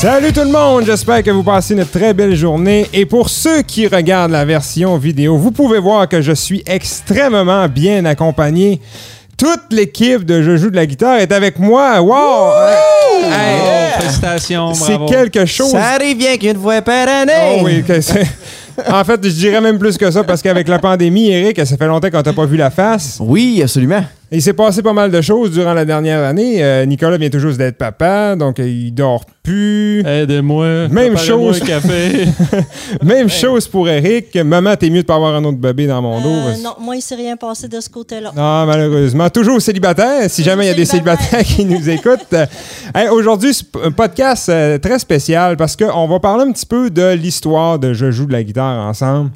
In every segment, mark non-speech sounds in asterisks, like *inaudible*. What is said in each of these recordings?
Salut tout le monde, j'espère que vous passez une très belle journée. Et pour ceux qui regardent la version vidéo, vous pouvez voir que je suis extrêmement bien accompagné. Toute l'équipe de Je joue de la guitare est avec moi. Wow! Hey, Oh, félicitations, c'est quelque chose. Ça arrive bien qu'une fois par année. Oh oui, que c'est- *laughs* En fait, je dirais même plus que ça parce qu'avec la pandémie, Eric, ça fait longtemps qu'on t'a pas vu la face. Oui, absolument. Il s'est passé pas mal de choses durant la dernière année. Euh, Nicolas vient toujours d'être papa, donc euh, il dort plus. Aidez-moi. Même chose. un café. *laughs* Même chose pour Eric. Maman, t'es mieux de pas avoir un autre bébé dans mon dos. Euh, parce- non, moi, il s'est rien passé de ce côté-là. Non, malheureusement. Toujours célibataire, si jamais il y a des célibataire. célibataires qui nous *laughs* écoutent. Hey, Aujourd'hui, c'est un podcast euh, très spécial parce qu'on va parler un petit peu de l'histoire de Je joue de la guitare ensemble.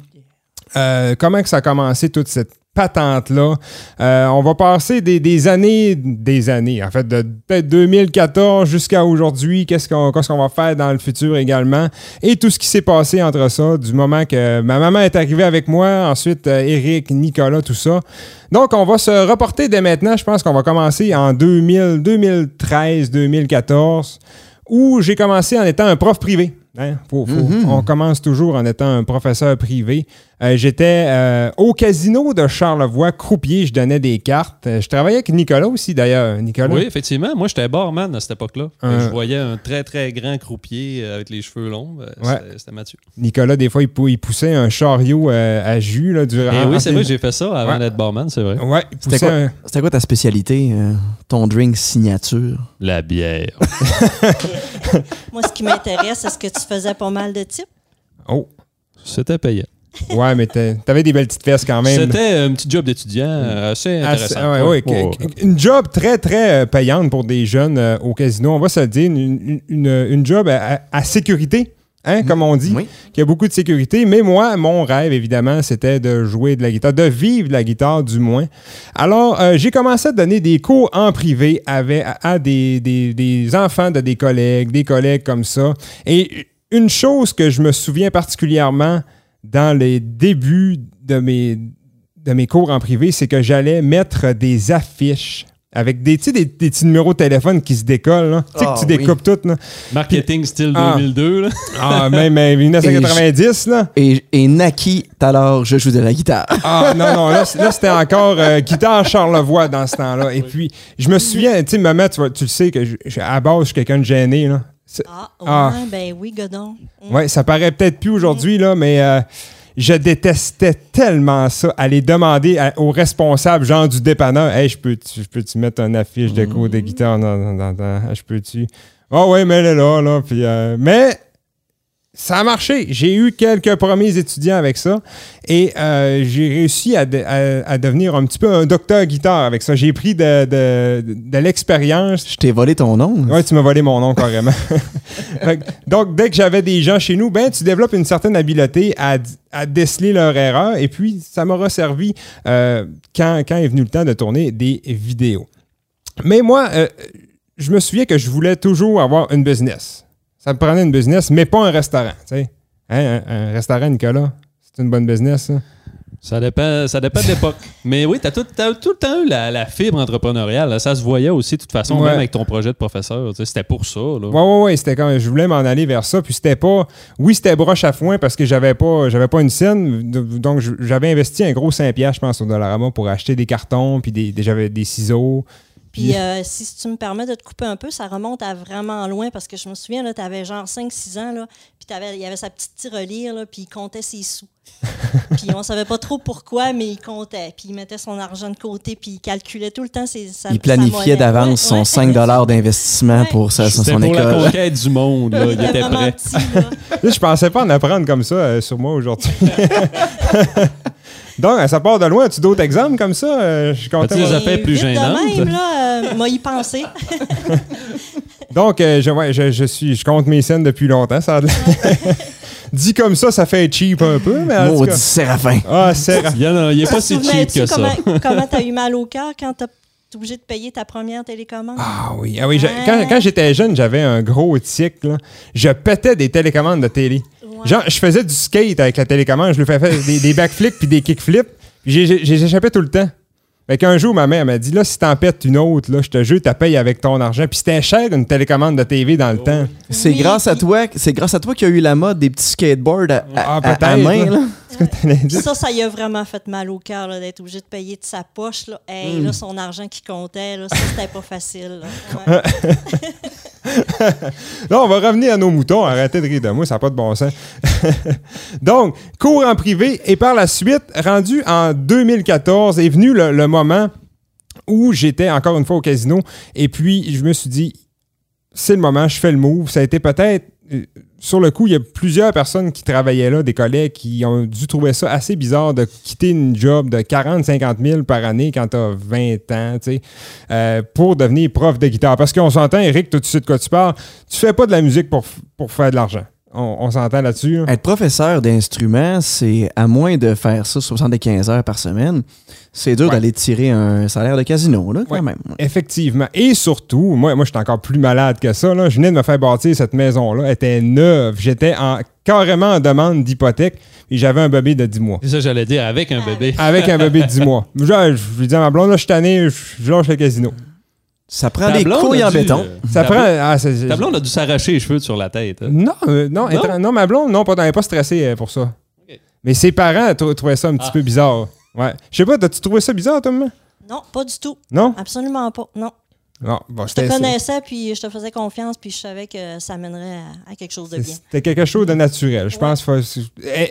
Euh, comment que ça a commencé toute cette patente-là. Euh, on va passer des, des années, des années, en fait, de peut-être 2014 jusqu'à aujourd'hui. Qu'est-ce qu'on qu'est-ce qu'on va faire dans le futur également. Et tout ce qui s'est passé entre ça, du moment que ma maman est arrivée avec moi, ensuite euh, Eric, Nicolas, tout ça. Donc, on va se reporter dès maintenant. Je pense qu'on va commencer en 2000, 2013, 2014, où j'ai commencé en étant un prof privé. Hein? Faut- faut- On commence toujours en étant un professeur privé. Euh, J'étais euh, au casino de Charlevoix, croupier, je donnais des cartes. Euh, je travaillais avec Nicolas aussi, d'ailleurs. Nicolas? oui, effectivement. Moi, j'étais barman à cette époque-là. Un- Je voyais un très, très grand croupier avec les cheveux longs. Ouais. c'était- Mathieu. Nicolas, des fois, il, pou- il poussait un chariot euh, à jus. Là, durant, Et oui, c'est vrai que j'ai fait ça avant Ouais. d'être barman, c'est vrai. Ouais, C'était quoi, un- c'était quoi ta spécialité, euh, ton drink signature? La bière. *laughs* *laughs* Moi, ce qui m'intéresse, est-ce que tu faisais pas mal de types? Oh, C'était payant. ouais, mais t'avais des belles petites fesses quand même. C'était un petit job d'étudiant euh, assez intéressant. c'est- ouais, ouais, Une job très, très euh, payante pour des jeunes euh, au casino. On va se le dire, une, une- une- une job à, à sécurité, hein, comme on dit, Oui. qui a beaucoup de sécurité. Mais moi, mon rêve, évidemment, c'était de jouer de la guitare, de vivre de la guitare, du moins. Alors, euh, j'ai commencé à donner des cours en privé avec, à, à des, des- des enfants de des collègues, des collègues comme ça. Et une chose que je me souviens particulièrement dans les débuts de mes, de mes cours en privé, c'est que j'allais mettre des affiches avec des, tu sais, des, des petits numéros de téléphone qui se décollent. là. Tu sais Ah, que tu oui. découpes tout. Là. Marketing style Ah. 2002. là. Ah, même euh, 1990. Là. Et, et Naki, tout à l'heure, je joue de la guitare. Ah non, non, là, c'était encore euh, guitare Charlevoix dans ce temps-là. Et puis, je me souviens, tu sais, maman, tu, vois, tu le sais que je- je- à base, je suis quelqu'un de gêné. Là. C'est- Ah, ouais, Ah. ben oui, Godon. Ouais, ça paraît peut-être plus aujourd'hui, là, mais euh, je détestais tellement ça, aller demander à- au responsable, genre du dépanneur, Hey, je peux-tu je peux-tu mettre une affiche de cours de guitare? Dans, dans- dans- dans- Je peux-tu Ah ouais, mais elle est là, là. Puis, euh, mais ça a marché. J'ai eu quelques premiers étudiants avec ça et euh, j'ai réussi à, de- à- à devenir un petit peu un docteur guitare avec ça. J'ai pris de, de- de l'expérience. Je t'ai volé ton nom. Ouais, tu m'as volé mon nom carrément. *laughs* Donc, dès que j'avais des gens chez nous, ben, tu développes une certaine habileté à, à déceler leur erreur. Et puis, ça m'aura servi euh, quand, quand est venu le temps de tourner des vidéos. Mais moi, euh, je me souviens que je voulais toujours avoir une business. Ça me prenait une business, mais pas un restaurant. tu sais. Hein, un, un restaurant, Nicolas, c'est une bonne business, ça? Ça dépend, ça dépend de l'époque. *laughs* Mais oui, t'as tout, t'as tout le temps eu la, la fibre entrepreneuriale. là. Ça se voyait aussi, de toute façon, Ouais. même avec ton projet de professeur. Tu C'était pour ça. Là. Ouais, ouais, ouais, c'était je voulais m'en aller vers ça, puis c'était pas oui, c'était broche à foin parce que j'avais pas j'avais pas une scène, donc j'avais investi un gros 5 piastres, je pense au Dollarama pour acheter des cartons puis des, des- j'avais des ciseaux. Puis euh, si tu me permets de te couper un peu, ça remonte à vraiment loin parce que je me souviens, tu avais genre 5-6 ans, là, puis t'avais- il y avait sa petite tirelire, là, puis il comptait ses sous. *laughs* puis on savait pas trop pourquoi, mais il comptait. Puis il mettait son argent de côté, puis il calculait tout le temps ses, sa, Il planifiait d'avance Ouais, son ouais. 5 d'investissement Ouais. pour sa, C'était son pour la école. conquête du monde. Là. Il était prêt. petit. *laughs* Là, je pensais pas en apprendre comme ça euh, sur moi aujourd'hui. *laughs* donc ça part de loin, as-tu d'autres exemples comme ça? Euh, Je suis content. As-tu des plus gênantes? même, là, euh, m'a y pensé. *laughs* Donc euh, je, ouais, je, je suis je compte mes scènes depuis longtemps, ça *laughs* Dit comme ça, ça fait cheap un peu, mais en Maudit cas- Séraphin. Ah, c'est Il y en a- il est pas si cheap que ça. comment, *laughs* comment t'as eu mal au cœur quand t'as obligé de payer ta première télécommande? Ah oui, ah oui. Ouais. quand quand j'étais jeune, j'avais un gros tic. là. Je pétais des télécommandes de télé. Genre, je faisais du skate avec la télécommande. Je lui faisais faire des, des backflips puis des kickflips. Puis j'ai- échappé tout le temps. Fait qu'un jour, ma mère m'a dit, là, si t'en pètes une autre, là, je te jure, t'as payé avec ton argent. Puis c'était cher, une télécommande de TV dans le temps. C'est Oui, grâce à toi, c'est grâce à toi qu'il y a eu la mode des petits skateboards à, Ah, à- main. là. Ça, ça y a vraiment fait mal au cœur là, d'être obligé de payer de sa poche. Là. Hey, là, son argent qui comptait, là, ça, c'était pas facile. là. *laughs* Ouais. *laughs* Là, on va revenir à nos moutons. Arrêtez de rire de moi, ça n'a pas de bon sens. *laughs* Donc, cours en privé. Et par la suite, rendu en 2014, est venu le, le moment où j'étais encore une fois au casino. Et puis, je me suis dit, c'est le moment, je fais le move. Ça a été peut-être. Sur le coup, il y a plusieurs personnes qui travaillaient là, des collègues qui ont dû trouver ça assez bizarre de quitter une job de 40-50 000 par année quand tu as 20 ans, tu sais, euh, pour devenir prof de guitare. Parce qu'on s'entend, Eric, tu sais de quoi tu parles? Tu fais pas de la musique pour faire de l'argent. On, on s'entend là-dessus. là. Être professeur d'instruments, c'est à moins de faire ça 75 heures par semaine, c'est dur Ouais. d'aller tirer un salaire de casino, là, quand Ouais. même. Effectivement. Et surtout, moi, moi je suis encore plus malade que ça. Là. Je venais de me faire bâtir cette maison-là. Elle était neuve. J'étais en, carrément en demande d'hypothèque et j'avais un bébé de 10 mois. C'est ça, j'allais dire, avec un bébé. Avec un bébé de 10 mois. *laughs* Je lui dis à ma blonde, là, je suis tanné, je je lâche le casino. Ça prend des couilles a en dû, béton. euh, Ça ta prend. ah, c'est- Ta blonde a dû s'arracher les cheveux sur la tête. hein? Non, euh, non, Non? étrange- non, ma blonde, non, pas, elle n'est pas stressée euh, pour ça. Ok. Mais ses parents trou- trouvaient ça un petit Ah. peu bizarre. Ouais. Je sais pas, t'as-tu trouvé ça bizarre, maman? Non, pas du tout. Non? Absolument pas. Non. Non. Bon, Je te c'était- connaissais, puis je te faisais confiance, puis je savais que ça mènerait à, à quelque chose de bien. C'était quelque chose de naturel. Je Ouais. pense. faut-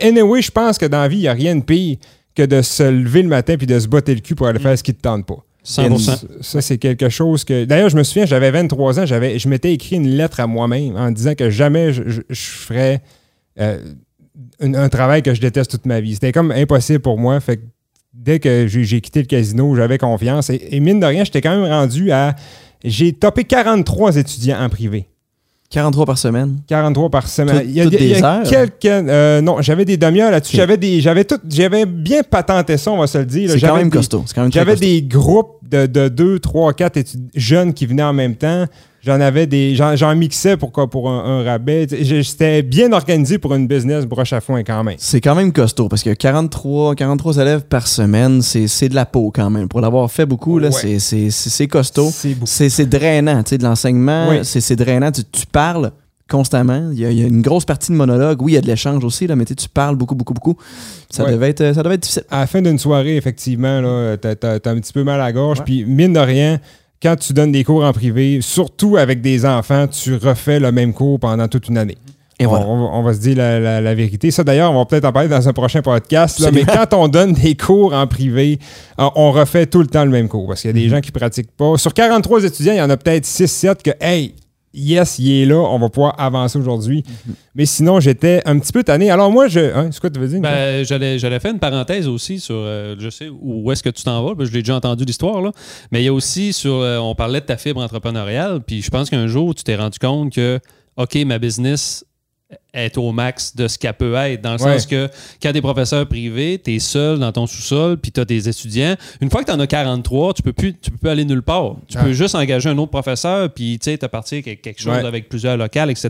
Anyway, je pense que dans la vie, il n'y a rien de pire que de se lever le matin puis de se botter le cul pour aller faire ce qui te tente pas. 100%. Ça, c'est quelque chose que. D'ailleurs, je me souviens, j'avais 23 ans, j'avais, je m'étais écrit une lettre à moi-même en disant que jamais je, ferais euh, un, travail que je déteste toute ma vie. C'était comme impossible pour moi. Dès que j'ai, j'ai quitté le casino, j'avais confiance. Et, et mine de rien, j'étais quand même rendu à. J'ai topé 43 étudiants en privé. 43 par semaine. 43 par semaine. Tout- il y a, toutes il y a des heures? quelques. euh, non, j'avais des demi-heures là-dessus. J'avais des. J'avais tout. J'avais bien patenté ça, on va se le dire. C'est quand J'avais même des- costaud. J'avais des groupes de, de 2, 3, 4 jeunes qui venaient en même temps. J'en avais des. J'en, mixais pour, quoi, pour un, un rabais. Tu C'était bien organisé pour une business broche à foin quand même. C'est quand même costaud parce que 43, 43 élèves par semaine, c'est de la peau quand même. Pour l'avoir fait beaucoup, là, Ouais. c'est- costaud. C'est drainant, tu sais, de l'enseignement. C'est drainant. Tu, tu parles constamment. Il y, a, il y a une grosse partie de monologue. Oui, il y a de l'échange aussi, là, mais tu tu parles beaucoup, beaucoup, beaucoup. Ça, Ouais. devait, être, ça devait être difficile. À la fin d'une soirée, effectivement, t'as- t'as un petit peu mal à la gorge. Puis, mine de rien, quand tu donnes des cours en privé, surtout avec des enfants, tu refais le même cours pendant toute une année. Et On- voilà. on, va- on va se dire la, la- la vérité. Ça, d'ailleurs, on va peut-être en parler dans un prochain podcast. là, mais quand on donne des cours en privé, euh, on refait tout le temps le même cours parce qu'il y a des gens qui pratiquent pas. Sur 43 étudiants, il y en a peut-être 6-7 que, hey, yes, il est là, on va pouvoir avancer aujourd'hui. Mhm. Mais sinon, j'étais un petit peu tanné. Alors, moi, je. hein, c'est quoi tu veux dire? Ben, j'allais, j'allais faire une parenthèse aussi sur, euh, je sais où est-ce que tu t'en vas, parce que je l'ai déjà entendu l'histoire, là. mais il y a aussi sur, euh, on parlait de ta fibre entrepreneuriale, puis je pense qu'un jour, tu t'es rendu compte que, OK, ma business est au max de ce qu'elle peut être, dans le Ouais. sens que quand t'es professeur privé, t'es seul dans ton sous-sol, puis t'as des étudiants. Une fois que t'en as 43, tu peux plus, tu peux plus aller nulle part. Tu Ah. peux juste engager un autre professeur, puis tu sais, t'as parti avec quelque chose Ouais. avec plusieurs locales, etc.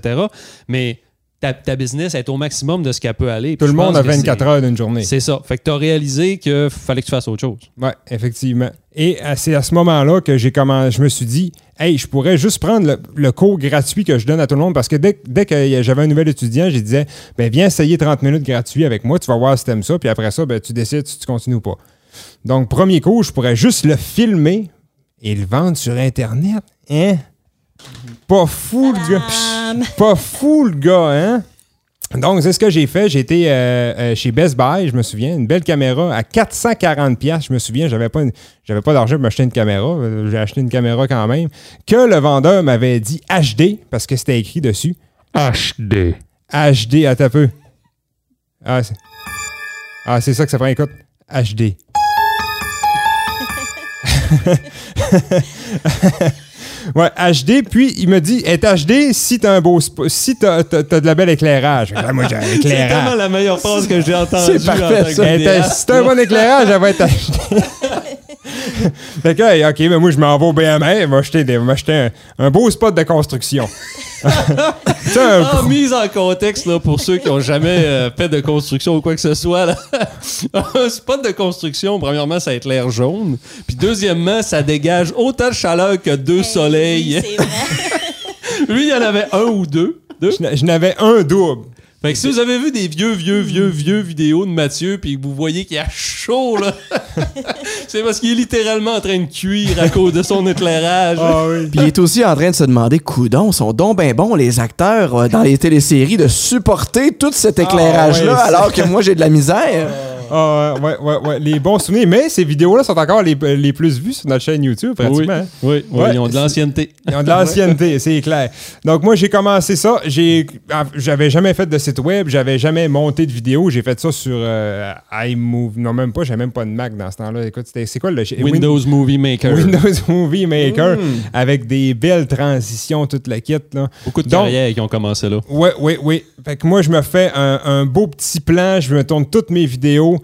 Mais ta, ta business est au maximum de ce qu'elle peut aller. tout le monde a que 24 c'est- heures d'une journée. C'est ça. Fait que tu as réalisé qu'il fallait que tu fasses autre chose. Oui, effectivement. Et euh, c'est à ce moment-là que j'ai comment je me suis dit, hey, je pourrais juste prendre le, le cours gratuit que je donne à tout le monde parce que dès, dès que j'avais un nouvel étudiant, je disais, ben viens essayer 30 minutes gratuit avec moi, tu vas voir si t'aimes ça, puis après ça, ben, tu décides si tu continues ou pas. Donc, premier cours, je pourrais juste le filmer et le vendre sur Internet. Hein? Pas fou, le gars. Pas fou, le gars, hein? Donc, c'est ce que j'ai fait. J'ai été euh, euh, chez Best Buy, je me souviens, une belle caméra à 440 pièces. Je me souviens, j'avais pas, une- j'avais pas d'argent pour m'acheter une caméra. J'ai acheté une caméra quand même. Que le vendeur m'avait dit HD, parce que c'était écrit dessus. HD. HD, attends un peu. Ah, c'est, ah, c'est ça que ça prend. Écoute, HD. *laughs* ouais, HD, puis il me dit, est HD si t'as un beau si t'as, t'as- t'as de la belle éclairage. Ah, moi, j'ai un *laughs* éclairage. la meilleure phrase que j'ai entendue. C'est parfait, ça. Était- si t'as un bon éclairage, elle va être HD. *laughs* fait que, OK, mais moi, je m'en vais au BMR, je vais acheter, des- m'acheter un, un beau spot de construction. Ah, mise en contexte là, pour ceux qui ont jamais euh, fait de construction ou quoi que ce soit. Là. *laughs* un spot de construction, premièrement, ça éclaire jaune. Puis deuxièmement, ça dégage autant de chaleur que deux soleils. Oui, c'est vrai. *laughs* Lui, il y en avait un ou deux. deux? je n'avais un double. Fait que si vous avez vu des vieux, vieux, vieux, vieux vidéos de Mathieu, puis que vous voyez qu'il a chaud, là, *laughs* c'est parce qu'il est littéralement en train de cuire à cause de son éclairage. Ah oui. Puis il est aussi en train de se demander, coudon, sont donc ben bons les acteurs euh, dans les téléséries de supporter tout cet éclairage-là Ah ouais, alors que moi j'ai de la misère? Ah, ouais, ouais, ouais, les bons souvenirs. Mais ces vidéos-là sont encore les, les plus vues sur notre chaîne YouTube, pratiquement. hein. oui, oui, Ouais, ils ont de l'ancienneté. Ils ont de l'ancienneté, *laughs* c'est clair. Donc, moi, j'ai commencé ça. Ah, j'avais jamais fait de site web, j'avais jamais monté de vidéo. J'ai fait ça sur euh, iMovie. Non, même pas, j'avais même pas de Mac dans ce temps-là. Écoute, c'est quoi le? Windows Movie Maker. Windows *laughs* Movie Maker avec des belles transitions, toute la kit. Là. Beaucoup de Donc- carrières qui ont commencé là. Oui, oui, oui. Fait que moi, je me fais un, un beau petit plan, je me tourne toutes mes vidéos,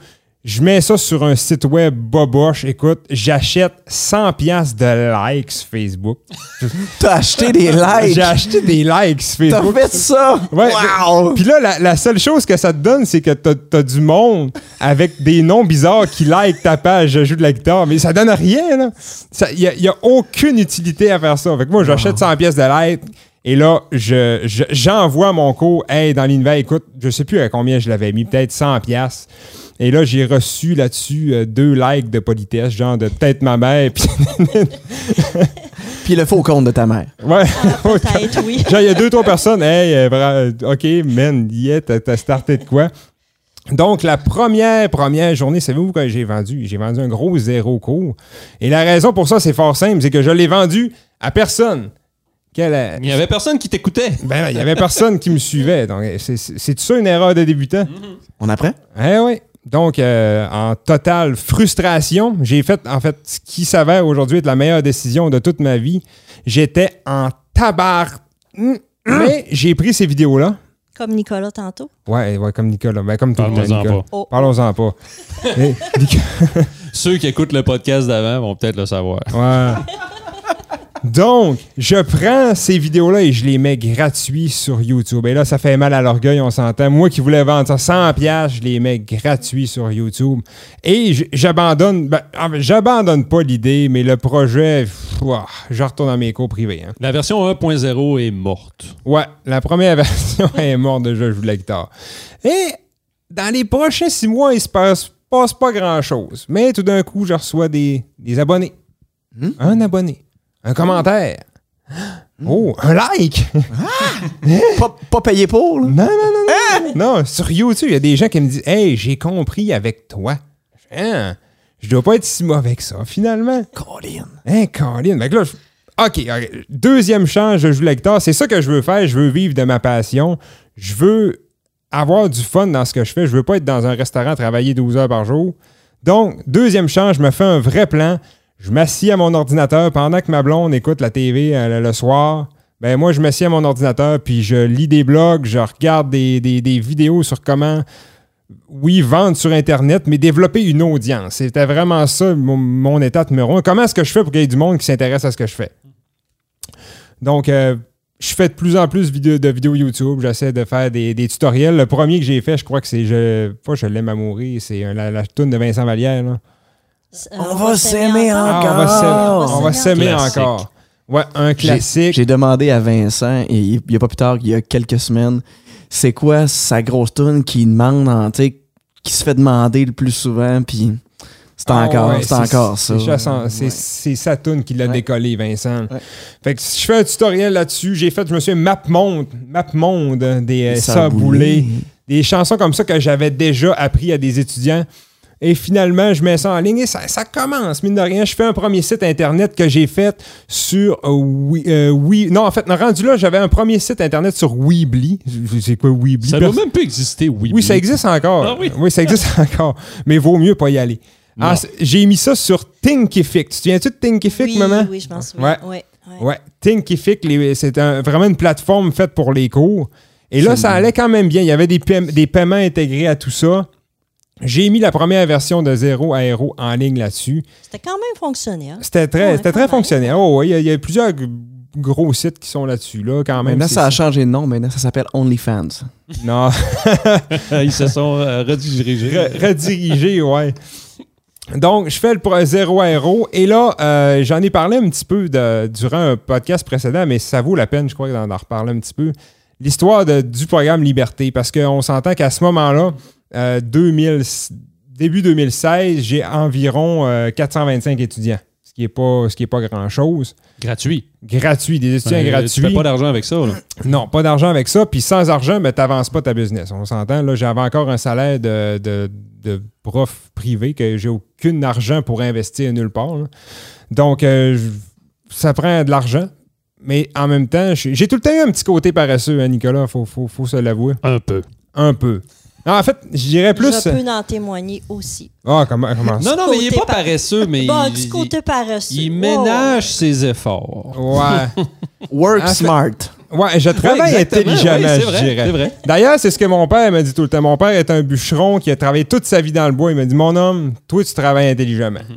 je mets ça sur un site web boboche. Écoute, j'achète 100 pièces de likes Facebook. *laughs* T'as acheté des *laughs* likes? J'ai acheté des likes T'as Facebook. fait ça? Ouais, wow. Puis là, la, la seule chose que ça te donne, c'est que t'as as du monde avec des noms bizarres qui like ta page Je joue de la guitare, mais ça donne rien, là. Il n'y a, y a aucune utilité à faire ça. Fait que moi, j'achète 100 pièces de likes et là, je- je- j'envoie mon cours, hey, dans l'univers, écoute, je sais plus à combien je l'avais mis, peut-être 100 pièces. Et là, j'ai reçu là-dessus euh, deux likes de politesse, genre de peut-être ma mère, puis *laughs* Puis le faux compte de ta mère. ouais. Peut-être, *laughs* oui. Genre, il y a deux, trois personnes. Hey, euh, vra- OK, man, yeah, t'as t'as starté de quoi? Donc, la première, première journée, savez-vous que j'ai vendu? J'ai vendu un gros zéro cours. Et la raison pour ça, c'est fort simple, c'est que je l'ai vendu à personne. Quelle, euh, Il y avait personne qui t'écoutait. ben, il y avait personne qui me suivait. Donc, c'est- c'est c'est ça une erreur de débutant? On apprend? Eh oui. Donc, euh, en totale frustration, j'ai fait, en fait, ce qui s'avère aujourd'hui être la meilleure décision de toute ma vie. J'étais en tabar. Mais j'ai pris ces vidéos-là. Comme Nicolas tantôt. Ouais, ouais, comme Nicolas. Ben, comme pas. Oh. Parlons-en pas. *laughs* Eh, Nicolas- Ceux qui écoutent le podcast d'avant vont peut-être le savoir. Ouais. Donc, je prends ces vidéos-là et je les mets gratuits sur YouTube. Et là, ça fait mal à l'orgueil, on s'entend. Moi qui voulais vendre ça 100 pièces, je les mets gratuits sur YouTube. Et j'abandonne, ben, en fait, j'abandonne pas l'idée, mais le projet, pff, je retourne dans mes cours privés. hein. La version 1.0 est morte. Ouais, la première *laughs* version est morte de Je joue de la guitare. Et dans les prochains six mois, il se passe, passe pas grand-chose. Mais tout d'un coup, je reçois des, des abonnés. Un abonné. Un commentaire. Oh, un like! Pas, pas payé pour, là? Non, non, non, non. Non, sur YouTube, il y a des gens qui me disent Hey, j'ai compris avec toi. Hein, je dois pas être si mauvais que ça, finalement. Colin. Hein, Colin? Fait que là, je- OK, ok. deuxième chance, je joue la guitare. C'est ça que je veux faire. Je veux vivre de ma passion. Je veux avoir du fun dans ce que je fais. Je veux pas être dans un restaurant travailler 12 heures par jour. Donc, deuxième chance, je me fais un vrai plan. Je m'assieds à mon ordinateur pendant que ma blonde écoute la TV euh, le, soir. Ben moi, je m'assieds à mon ordinateur puis je lis des blogs, je regarde des, vidéos sur comment, oui, vendre sur Internet, mais développer une audience. C'était vraiment ça mon, état numéro un. Comment est-ce que je fais pour qu'il y ait du monde qui s'intéresse à ce que je fais? Donc, euh, je fais de plus en plus de vidéos YouTube. J'essaie de faire des, tutoriels. Le premier que j'ai fait, je crois que c'est je, Je l'aime à mourir, c'est un- la, la toune de Vincent Vallière. là. Euh, On va s'aimer Ah, encore. on va s'aimer, encore. Ouais, un classique. J'ai demandé à Vincent, et il n'y a pas plus tard qu'il y a quelques semaines, c'est quoi sa grosse tune qui demande, en, qui se fait demander le plus souvent, puis c'est Ah encore, ouais, c'est encore ça. C'est Ouais. sa toune qui l'a Ouais. décollé, Vincent. Ouais. Fait que je fais un tutoriel là-dessus. J'ai fait, je me suis Map Monde, Map Monde, euh, des saboulés, des chansons comme ça que j'avais déjà appris à des étudiants. Et finalement, je mets ça en ligne et ça, ça commence, mine de rien. Je fais un premier site internet que j'ai fait sur euh, oui, euh, oui- Non, en fait, rendu là, j'avais un premier site internet sur Weebly. C'est quoi Weebly? Ça doit même plus exister, oui. oui, ça existe encore. Ah oui? ça existe encore. Mais vaut mieux pas y aller. Ah, J'ai mis ça sur Thinkific. Tu te souviens-tu de Thinkific, Oui, maman? oui, je m'en souviens. Ouais. ouais. Ouais. Thinkific, c'est un- vraiment une plateforme faite pour les cours. Et là, ça allait quand même bien. Il y avait des, paie- des paiements intégrés à tout ça. J'ai mis la première version de Zéro à Héros en ligne là-dessus. C'était quand même fonctionnel. C'était très, Ouais, c'était très fonctionnel. Oh, ouais, il y a- il y, a plusieurs gros sites qui sont là-dessus, là, quand même. Maintenant, ça a changé de nom. Maintenant, ça s'appelle OnlyFans. *laughs* Non, *laughs* Ils se sont euh, redirigés. Re- redirigé, ouais. Donc, je fais le zéro à héros. Et là, euh, j'en ai parlé un petit peu de- durant un podcast précédent, mais ça vaut la peine, je crois, d'en en reparler un petit peu. L'histoire du programme Liberté, parce qu'on s'entend qu'à ce moment-là, euh, 2000 début 2016, j'ai environ euh, 425 étudiants, ce qui n'est pas, ce qui est pas grand-chose. Gratuit. Gratuit, des étudiants Ben, Tu gratuits. fais pas d'argent avec ça. Là. Non, pas d'argent avec ça. Puis sans argent, tu n'avances pas ta business. On s'entend. Là, j'avais encore un salaire de, de, de prof privé que j'ai aucun argent pour investir nulle part. là. Donc, euh, ça prend de l'argent. Mais en même temps, j'ai j'ai tout le temps eu un petit côté paresseux, hein, Nicolas. Faut, faut, faut se l'avouer. Un peu. Un peu. Non, en fait, je dirais plus. Je peux en témoigner aussi. Ah, comment, comment? Ça? Non, non, mais il est pas par- paresseux, mais Bon, il, du côté paresseux. il Wow. ménage ses efforts. Ouais. *laughs* Work En fait- smart. Ouais, je travaille Ouais, intelligemment, Ouais, c'est je vrai, dirais. c'est vrai. D'ailleurs, c'est ce que mon père m'a dit tout le temps. Mon père est un bûcheron qui a travaillé toute sa vie dans le bois. Il m'a dit Mon homme, toi, tu travailles intelligemment. Ouais,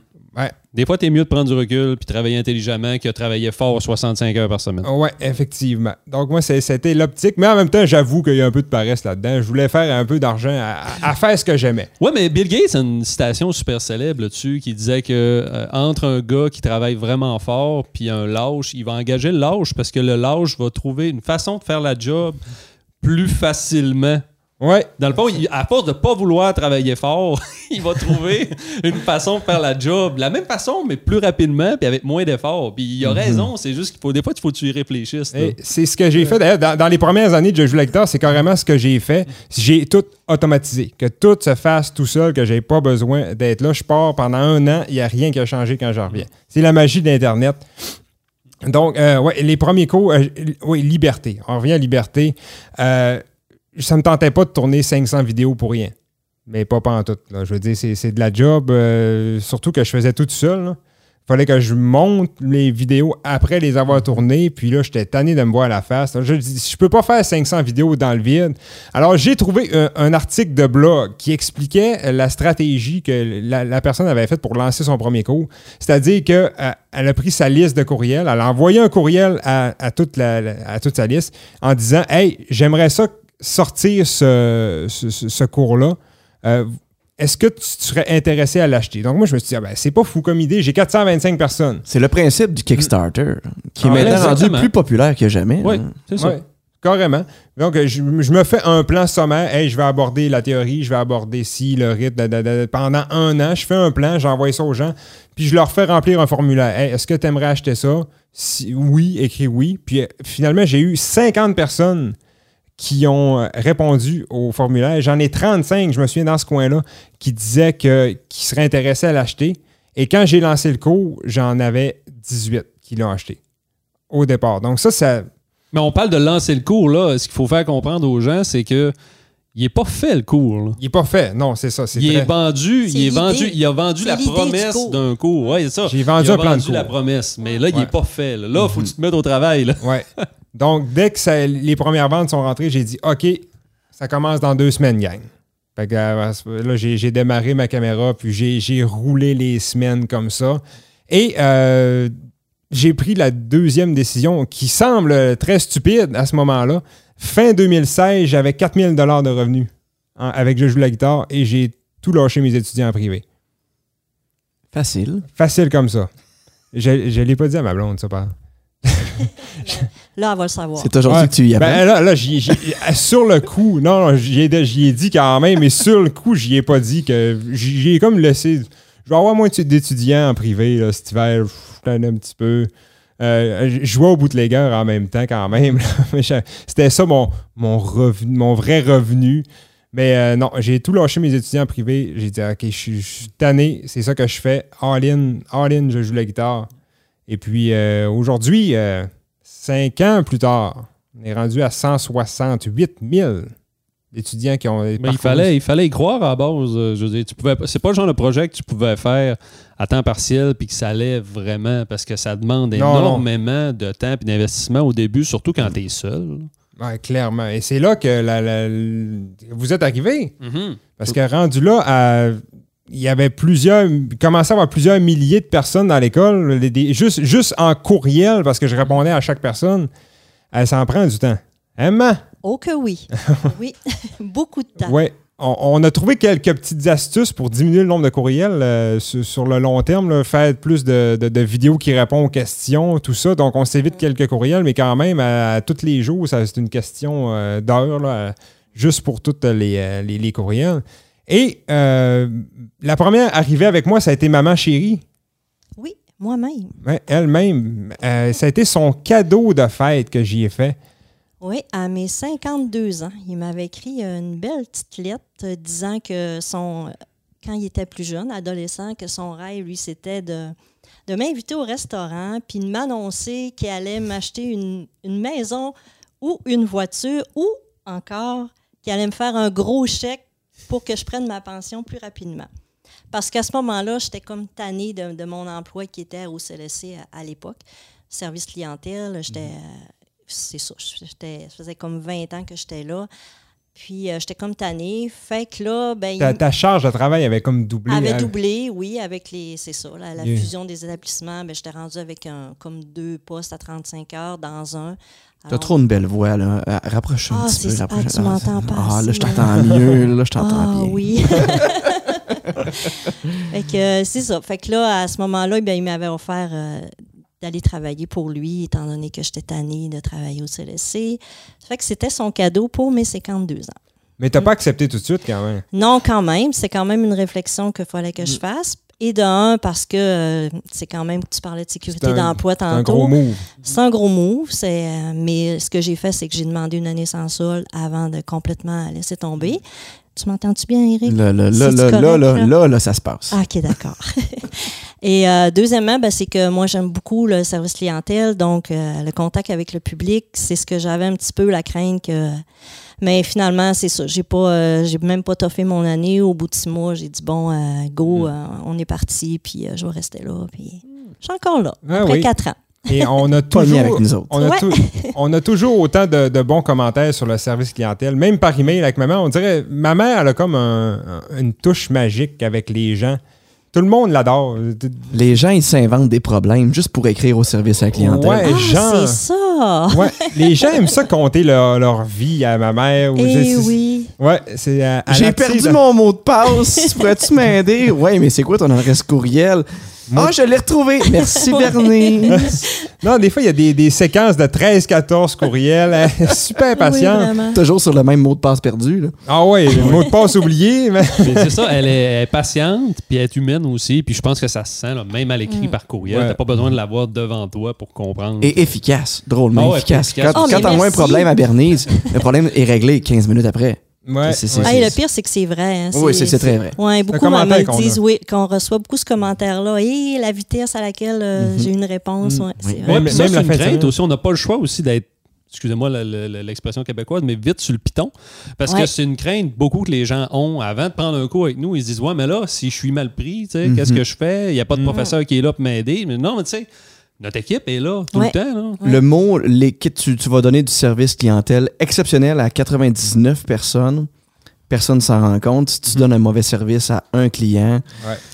Des fois, t'es mieux de prendre du recul puis travailler intelligemment que de travailler fort 65 heures par semaine. ouais, effectivement. Donc, moi, c'était l'optique. Mais en même temps, j'avoue qu'il y a un peu de paresse là-dedans. Je voulais faire un peu d'argent à, à faire ce que j'aimais. Ouais, mais Bill Gates a une citation super célèbre là-dessus qui disait que euh, entre un gars qui travaille vraiment fort puis un lâche, il va engager le lâche parce que le lâche va trouver une façon de faire la job plus facilement. Ouais, Dans le fond, il- à force de pas vouloir travailler fort, *laughs* il va trouver *laughs* une façon de faire la job, la même façon, mais plus rapidement, puis avec moins d'efforts. Puis il a raison, c'est juste qu'il faut des fois, il faut que tu y réfléchisses. c'est ce que j'ai fait. D'ailleurs, dans, dans les premières années de Je joue la guitare, c'est carrément ce que j'ai fait. J'ai tout automatisé. Que tout se fasse tout seul, que j'ai pas besoin d'être là. Je pars pendant un an, il n'y a rien qui a changé quand je reviens. C'est la magie d'Internet. Donc, euh, ouais, les premiers cours, euh, oui, liberté. On revient à liberté. Euh, ça me tentait pas de tourner 500 vidéos pour rien. Mais pas en tout. Je veux dire, c'est de la job, euh, surtout que je faisais tout seul. là fallait que je monte les vidéos après les avoir tournées. Puis là, j'étais tanné de me voir à la face. Je dis, je peux pas faire 500 vidéos dans le vide. Alors, j'ai trouvé un, article de blog qui expliquait la stratégie que la, personne avait faite pour lancer son premier cours. C'est-à-dire qu'elle a pris sa liste de courriels, elle a envoyé un courriel à, toute, la- à toute sa liste en disant Hey, j'aimerais ça sortir ce, ce- cours-là. Euh, est-ce que tu serais intéressé à l'acheter? Donc, moi, je me suis dit, ah ben, c'est pas fou comme idée. J'ai 425 personnes. C'est le principe du Kickstarter, qui est Ah maintenant rendu plus populaire que jamais. Oui, hein. c'est ça. Ouais, carrément. Donc, je, je me fais un plan sommaire. Hey, je vais aborder la théorie, je vais aborder ci, le rythme. da, da, da. Pendant un an, je fais un plan, j'envoie ça aux gens, puis je leur fais remplir un formulaire. Hey, est-ce que tu aimerais acheter ça? Si, oui, écris oui. Puis euh, finalement, j'ai eu 50 personnes qui ont euh, répondu au formulaire. J'en ai 35, je me souviens, dans ce coin-là, qui disaient que, qui seraient intéressés à l'acheter. Et quand j'ai lancé le cours, j'en avais 18 qui l'ont acheté au départ. Donc ça, ça, Mais on parle de lancer le cours, là. Ce qu'il faut faire comprendre aux gens, c'est que il n'est pas fait le cours. là. Il est pas fait. Non, c'est ça. c'est Il très- est vendu, C'est il est vendu, il a vendu C'est la promesse cours. d'un cours. Ouais, c'est ça. J'ai vendu il a un plan de vendu la cours. promesse, mais là, il n'est pas fait. Là, il faut que tu te mettes au travail. Là. Ouais. *laughs* Donc, dès que ça- les premières ventes sont rentrées, j'ai dit OK, ça commence dans deux semaines, gang. Fait que, euh, là, j'ai démarré ma caméra, puis j'ai- roulé les semaines comme ça. Et euh, j'ai pris la deuxième décision qui semble très stupide à ce moment-là. Fin 2016, j'avais 4000 de revenus hein, avec Je joue la guitare et j'ai tout lâché mes étudiants en privé. Facile. Facile comme ça. Je ne l'ai pas dit à ma blonde, ça, par *laughs* Là, elle va le savoir. C'est aujourd'hui Ouais. que tu y apprends. Ben là, là j'y- j'y- sur le coup, non, non, j'y ai, j'y ai dit quand même, mais sur le coup, j'y ai pas dit que. J'y ai comme laissé. Je vais avoir moins d'étudiants en privé là, cet hiver. Je un petit peu. Euh, je jouais au bootlegger en même temps quand même. *laughs* C'était ça mon, mon, revenu, mon vrai revenu. Mais euh, non, j'ai tout lâché mes étudiants privés. J'ai dit, OK, je suis je suis tanné, c'est ça que je fais. All in, all in, je joue la guitare. Et puis euh, aujourd'hui, euh, cinq ans plus tard, on est rendu à 168 000 étudiants qui ont. Mais il fallait, il fallait y croire à la base. euh, Je veux dire, tu pouvais, pas- c'est pas le genre de projet que tu pouvais faire à temps partiel puis que ça allait vraiment parce que ça demande Non, non. énormément de temps et d'investissement au début, surtout quand tu es seul. Ouais, clairement. Et c'est là que la- la- l- vous êtes arrivé. Mhm. Parce que rendu là, à- il y avait plusieurs, il commençait à avoir plusieurs milliers de personnes dans l'école, juste, juste en courriel, parce que je répondais à chaque personne. Euh, ça en prend du temps. Emma? Oh que oui. *laughs* oui, *laughs* beaucoup de temps. Oui. On, on a trouvé quelques petites astuces pour diminuer le nombre de courriels euh, sur, sur le long terme, là, faire plus de, de- de vidéos qui répondent aux questions, tout ça. Donc, on s'évite quelques courriels, mais quand même, à, à tous les jours, ça, c'est une question euh, d'heure, là, juste pour tous les, euh, les- les courriels. Et euh, la première arrivée avec moi, ça a été Maman Chérie. Oui, moi-même. Ouais, Elle-même. Euh, ça a été son cadeau de fête que j'y ai fait. Oui, à mes 52 ans, il m'avait écrit une belle petite lettre euh, disant que son, quand il était plus jeune, adolescent, que son rêve, lui, c'était de, de m'inviter au restaurant, puis de m'annoncer qu'il allait m'acheter une, une maison ou une voiture, ou encore qu'il allait me faire un gros chèque pour que je prenne ma pension plus rapidement. Parce qu'à ce moment-là, j'étais comme tannée de, de mon emploi qui était au CLSC à, à l'époque, service clientèle. J'étais, euh, c'est ça, j'étais, ça faisait comme 20 ans que j'étais là. Puis euh, j'étais comme tannée. Fait que là, ben, Ta, ta charge de travail avait comme doublé. avait hein? doublé, oui, avec les, c'est ça, la, la Yeah. fusion des établissements. Ben, j'étais rendue avec un, comme deux postes à 35 heures dans un. T'as trop une belle voix, là. Euh, Rapproche un Ah, petit peu. c'est ça. rapproche- Ah, tu m'entends pas Ah, là, je t'entends mieux. Là, je t'entends Ah bien. oui. *laughs* fait que euh, c'est ça. Fait que là, à ce moment-là, ben, il m'avait offert euh, d'aller travailler pour lui, étant donné que j'étais tannée de travailler au CLSC. Fait que c'était son cadeau pour mes 52 ans. Mais t'as pas accepté tout de suite quand même? Non, quand même. C'est quand même une réflexion qu'il fallait que Mm. je fasse. Et de un, parce que euh, c'est quand même, tu parlais de sécurité d'emploi C'est tantôt. un gros move. C'est un gros move. c'est, euh, mais ce que j'ai fait, c'est que j'ai demandé une année sans sol avant de complètement laisser tomber. Tu m'entends-tu bien, Eric? Là, là, là, là, là, là, là? ça se passe. Ah, OK, d'accord. *laughs* Et euh, deuxièmement, ben, c'est que moi, j'aime beaucoup le service clientèle, donc le contact avec le public, c'est ce que j'avais un petit peu la crainte que. Mais finalement, c'est ça. J'ai pas, euh, j'ai même pas toffé mon année. Au bout de six mois, j'ai dit bon, euh, go, euh, on est parti, puis euh, je vais rester là. Puis je suis encore là Ah après oui. quatre ans. Et on a *laughs* toujours, avec nous autres. on a, Ouais. tou- *laughs* on a toujours autant de, de bons commentaires sur le service clientèle, même par email avec ma mère. On dirait, ma mère, elle a comme un- un- une touche magique avec les gens. Tout le monde l'adore. Les gens, ils s'inventent des problèmes juste pour écrire au service à la clientèle. Ouais. Ah, genre- c'est ça! Ouais, les gens aiment ça compter leur, leur vie à ma mère. ou Eh oui! Ouais, c'est J'ai perdu mon mot de passe. *laughs* Pourrais-tu m'aider? Ouais, mais c'est quoi ton adresse courriel? Moi- Ah, je l'ai retrouvé. Merci. *laughs* Bernice. Non, des fois, il y a des, des séquences de 13-14 courriels. *laughs* Elle est Super Oui, vraiment. Toujours sur le même mot de passe perdu. Là. ah ouais, le mot de passe oublié. *laughs* mais- c'est ça, elle est, elle est patiente, puis elle est humaine aussi, puis je pense que ça se sent, là, même à l'écrit par courriel. Ouais. T'as pas besoin de l'avoir devant toi pour comprendre. Et efficace. Drôlement Ah efficace. efficace. Quand, Oh, quand t'as moins un problème à Bernice, le problème est réglé 15 minutes après. Ouais, C'est- c'est- ouais. Ah, et le pire, c'est que c'est vrai. hein. Oui, c'est c'est très vrai. Oui, beaucoup me qu'on disent oui, qu'on reçoit beaucoup ce commentaire-là. Et la vitesse à laquelle euh, Mhm. j'ai une réponse, ouais, c'est Oui. vrai. Ouais, Même- même c'est la crainte aussi. On n'a pas le choix aussi d'être, excusez-moi le- le- le- l'expression québécoise, mais vite sur le piton. Parce Ouais. que c'est une crainte beaucoup que les gens ont. Avant de prendre un cours avec nous, ils se disent Ouais, mais là, si je suis mal pris, tu sais, qu'est-ce que je fais? Il n'y a pas de professeur qui est là pour m'aider. Mais non, mais tu sais, notre équipe est là tout Ouais. le temps. Là. Le mot, l'équipe, tu, tu vas donner du service clientèle exceptionnel à 99 personnes. Personne s'en rend compte. Si tu donnes un mauvais service à un client,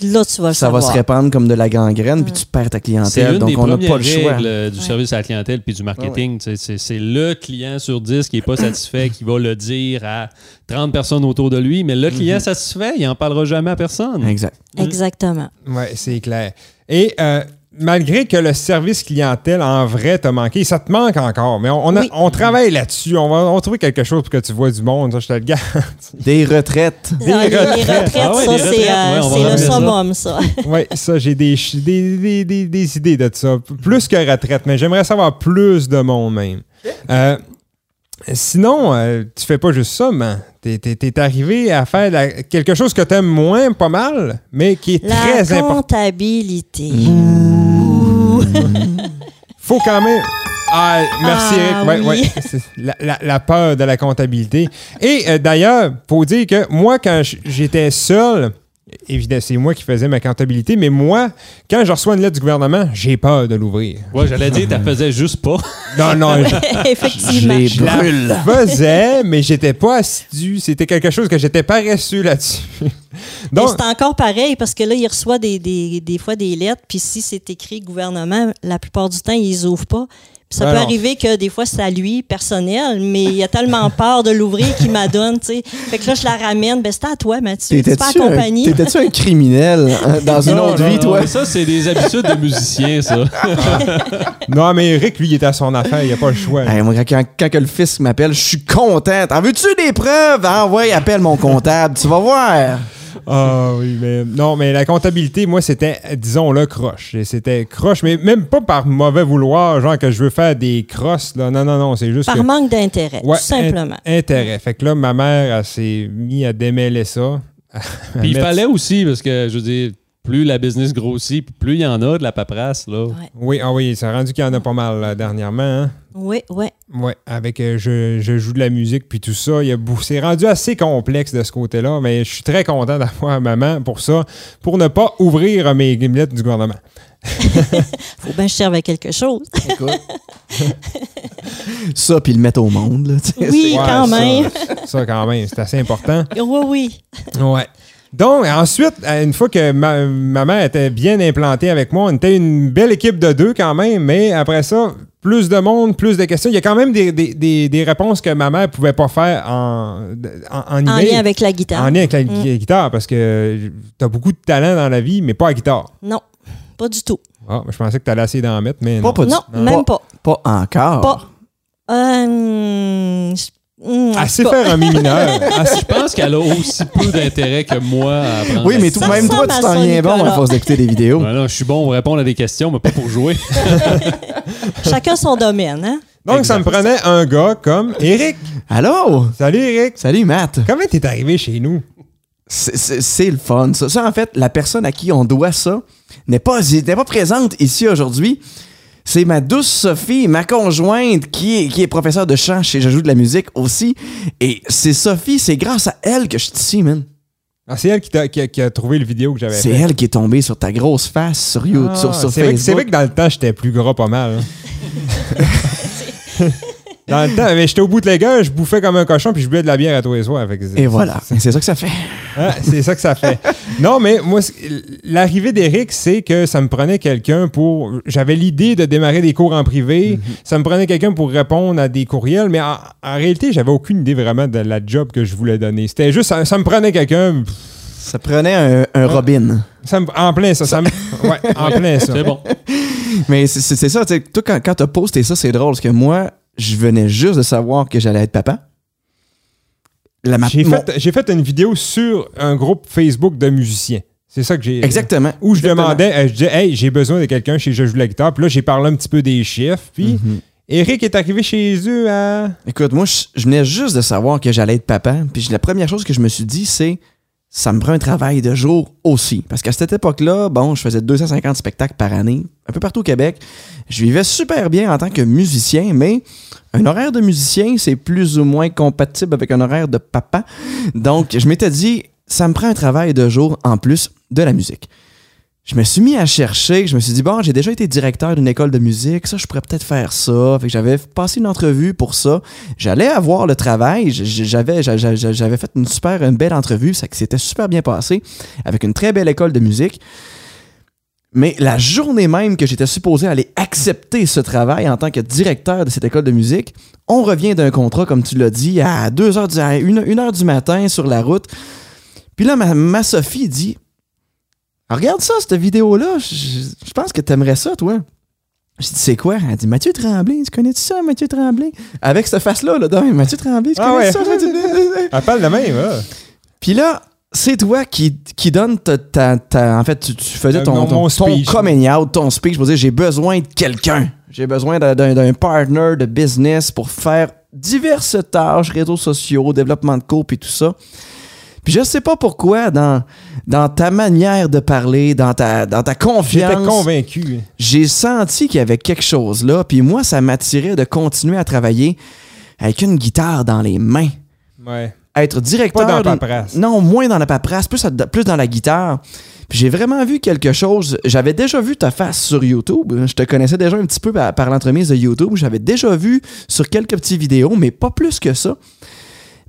Là, tu vas le ça va se répandre comme de la gangrène, puis tu perds ta clientèle. une Donc, des on n'a pas le choix. euh, du service à la clientèle puis du marketing. C'est le client sur 10 qui n'est pas satisfait qui va le dire à 30 personnes autour de lui, mais le client satisfait, il n'en parlera jamais à personne. Exact. Exactement. Ouais, c'est clair. Et euh, malgré que le service clientèle en vrai t'a manqué, ça te manque encore, mais on, on a- Oui. on travaille là-dessus. On va, on va trouver quelque chose pour que tu vois du monde, ça, je te le garantis. *laughs* Des retraites. Ah, les retraites, Ah ouais, ça, c'est retraites, euh, ouais, le summum, ça. *laughs* Oui, ça, j'ai des, des, des, des- des idées de ça. Plus que retraite, mais j'aimerais savoir plus de monde même. Euh, sinon, euh, tu fais pas juste ça, man. T'es, t'es- t'es arrivé à faire la- quelque chose que t'aimes moins, pas mal, mais qui est La très important. comptabilité. *laughs* Faut quand même. Ah, merci Ah, Eric. Ouais, oui. ouais. C'est La, la- la peur de la comptabilité. Et euh, d'ailleurs, faut dire que moi, quand j'étais seul, évidemment, c'est moi qui faisais ma comptabilité, mais moi, quand je reçois une lettre du gouvernement, j'ai peur de l'ouvrir. Ouais, j'allais dire, tu faisais juste pas. Non, non, *laughs* je Effectivement. je la brûle. faisais, mais j'étais pas assidu. C'était quelque chose que j'étais paresseux là-dessus. Donc, c'est encore pareil parce que là, il reçoit des, des, des fois des lettres, puis si c'est écrit gouvernement, la plupart du temps, ils les ouvrent pas. Puis ça Ben peut non. arriver que des fois, c'est à lui, personnel, mais il a tellement *laughs* peur de l'ouvrir qu'il m'adonne, tu sais. Fait que là, je la ramène. Ben, c'était à toi, Mathieu. C'est pas T'étais-tu un, t'étais-tu un criminel hein, *laughs* dans une Non, autre non, vie, non, toi? Ça, c'est des habitudes de musicien, ça. *laughs* non, mais Eric, lui, il était à son affaire. Il n'y a pas le choix. Hey, moi, quand, quand que le fils m'appelle, je suis content. T'en veux-tu des preuves? Ah ouais, appelle mon comptable, tu vas voir. Ah oui, mais non, mais la comptabilité, moi, c'était, disons-le, croche. Et C'était croche, mais même pas par mauvais vouloir, genre que je veux faire des crosses. Là. Non, non, non, c'est juste Par que... manque d'intérêt, Ouais, tout simplement. int- intérêt. Fait que là, ma mère, elle s'est mise à démêler ça. *laughs* Puis il mettre- fallait aussi, parce que, je veux dire, plus la business grossit, plus il y en a de la paperasse, là. Oui, ah oui, ça a rendu qu'il y en a pas mal là, dernièrement. Hein? Oui, oui. Ouais, avec euh, je, je joue de la musique puis tout ça, il y a bou- c'est rendu assez complexe de ce côté-là, mais je suis très content d'avoir maman pour ça, pour ne pas ouvrir mes lettres du gouvernement. *laughs* Faut bien que je serve à quelque chose. Écoute. ça, puis le mettre au monde, là, Oui, Ouais, quand ça, même. Ça, quand même, c'est assez important. Oui, oui. Ouais. Donc, ensuite, euh, une fois que ma, ma mère était bien implantée avec moi, on était une belle équipe de deux quand même, mais après ça, plus de monde, plus de questions. Il y a quand même des, des- des- des réponses que ma mère pouvait pas faire en, en, en lien avec la guitare. En lien avec la Mm. gui- guitare, parce que tu as beaucoup de talent dans la vie, mais pas à guitare. Non, pas du tout. Ah, je pensais que tu allais essayer d'en mettre, mais Pas, non. pas du- Non, non. même pas. Pas encore. Pas. Euh, je- hum, en Assez faire un mi mineur. Assez- *laughs* Je pense qu'elle a aussi peu d'intérêt que moi à apprendre. Oui, mais tout, même toi, tu t'en viens bon à force d'écouter des vidéos. *laughs* Ouais, là, je suis bon pour répondre à des questions, mais pas pour jouer. *laughs* Chacun son domaine, hein? Donc, ça me prenait un gars comme Eric. Allô? Salut, Eric. Salut, Matt. Comment t'es arrivé chez nous? C'est- le fun. Ça. Ça, en fait, la personne à qui on doit ça n'est pas, n'est pas présente ici aujourd'hui. C'est ma douce Sophie, ma conjointe, qui est, qui est professeure de chant chez Je joue de la musique aussi. Et c'est Sophie, c'est grâce à elle que je suis ici, man. Ah, c'est elle qui, a, qui a trouvé le vidéo que j'avais C'est elle qui est tombée sur ta grosse face sur YouTube, Ah, sur, sur c'est vrai, que- c'est vrai Facebook. que dans le temps, j'étais plus gras pas mal. hein. *laughs* *laughs* dans le temps, mais j'étais au bout de la gueule, je bouffais comme un cochon puis je buvais de la bière à tous les soirs. Et voilà, c'est ça que ça fait. Hein, c'est ça que ça fait. non, mais moi, l'arrivée d'Eric, c'est que ça me prenait quelqu'un pour. J'avais l'idée de démarrer des cours en privé. Ça me prenait quelqu'un pour répondre à des courriels, mais en, en réalité, j'avais aucune idée vraiment de la job que je voulais donner. C'était juste, ça, ça me prenait quelqu'un. Ça prenait un, un Robin. Ça me- en plein ça. ça me- ouais, en plein ça. C'est bon. *laughs* Mais c'est- ça, tu sais, toi, quand, quand t'as posté ça, c'est drôle, parce que moi, je venais juste de savoir que j'allais être papa. J'ai mon- fait, j'ai fait une vidéo sur un groupe Facebook de musiciens. C'est ça que j'ai. Exactement. Où je Exactement. demandais, euh, je disais, hey, j'ai besoin de quelqu'un chez Je joue la guitare. Puis là, j'ai parlé un petit peu des chiffres. Puis Mhm. Eric est arrivé chez eux à. Écoute, moi, je, je venais juste de savoir que j'allais être papa. Puis la première chose que je me suis dit, c'est ça me prend un travail de jour aussi. Parce qu'à cette époque-là, bon, je faisais 250 spectacles par année, un peu partout au Québec. Je vivais super bien en tant que musicien, mais un horaire de musicien, c'est plus ou moins compatible avec un horaire de papa. Donc, je m'étais dit, ça me prend un travail de jour en plus de la musique. Je me suis mis à chercher, je me suis dit, bon, j'ai déjà été directeur d'une école de musique, ça, je pourrais peut-être faire ça. Fait que j'avais passé une entrevue pour ça. J'allais avoir le travail, j'avais, j'a- j'a- j'avais fait une super, une belle entrevue, ça que c'était super bien passé, avec une très belle école de musique. Mais la journée même que j'étais supposé aller accepter ce travail en tant que directeur de cette école de musique, on revient d'un contrat, comme tu l'as dit, à 2 heures du, à 1 heure du matin sur la route. Puis là, ma Sophie dit Ah, Regarde ça, cette vidéo-là. Je, pense que t'aimerais ça, toi. J'ai dit C'est quoi? Elle dit Mathieu Tremblay. Tu connais-tu ça, Mathieu Tremblay? Avec cette face-là, là, Mathieu Tremblay, tu Ah connais ouais. ça Mathieu- Elle parle de même, hein? Puis là, c'est toi qui, qui donne ta, ta- ta- En fait, tu, tu faisais Euh, ton, ton, ton speech. coming out, ton speech pour dire j'ai besoin de quelqu'un. J'ai besoin d'un- partner de business pour faire diverses tâches, réseaux sociaux, développement de cours et tout ça. Puis je sais pas pourquoi, dans, dans ta manière de parler, dans ta, dans ta J'étais confiance, convaincu. j'ai senti qu'il y avait quelque chose là. Puis moi, ça m'attirait de continuer à travailler avec une guitare dans les mains. Ouais. être directeur. Pas dans la paperasse. Non, moins dans la paperasse, plus dans la guitare. Puis j'ai vraiment vu quelque chose. J'avais déjà vu ta face sur YouTube. Je te connaissais déjà un petit peu par, par l'entremise de YouTube. J'avais déjà vu sur quelques petites vidéos, mais pas plus que ça.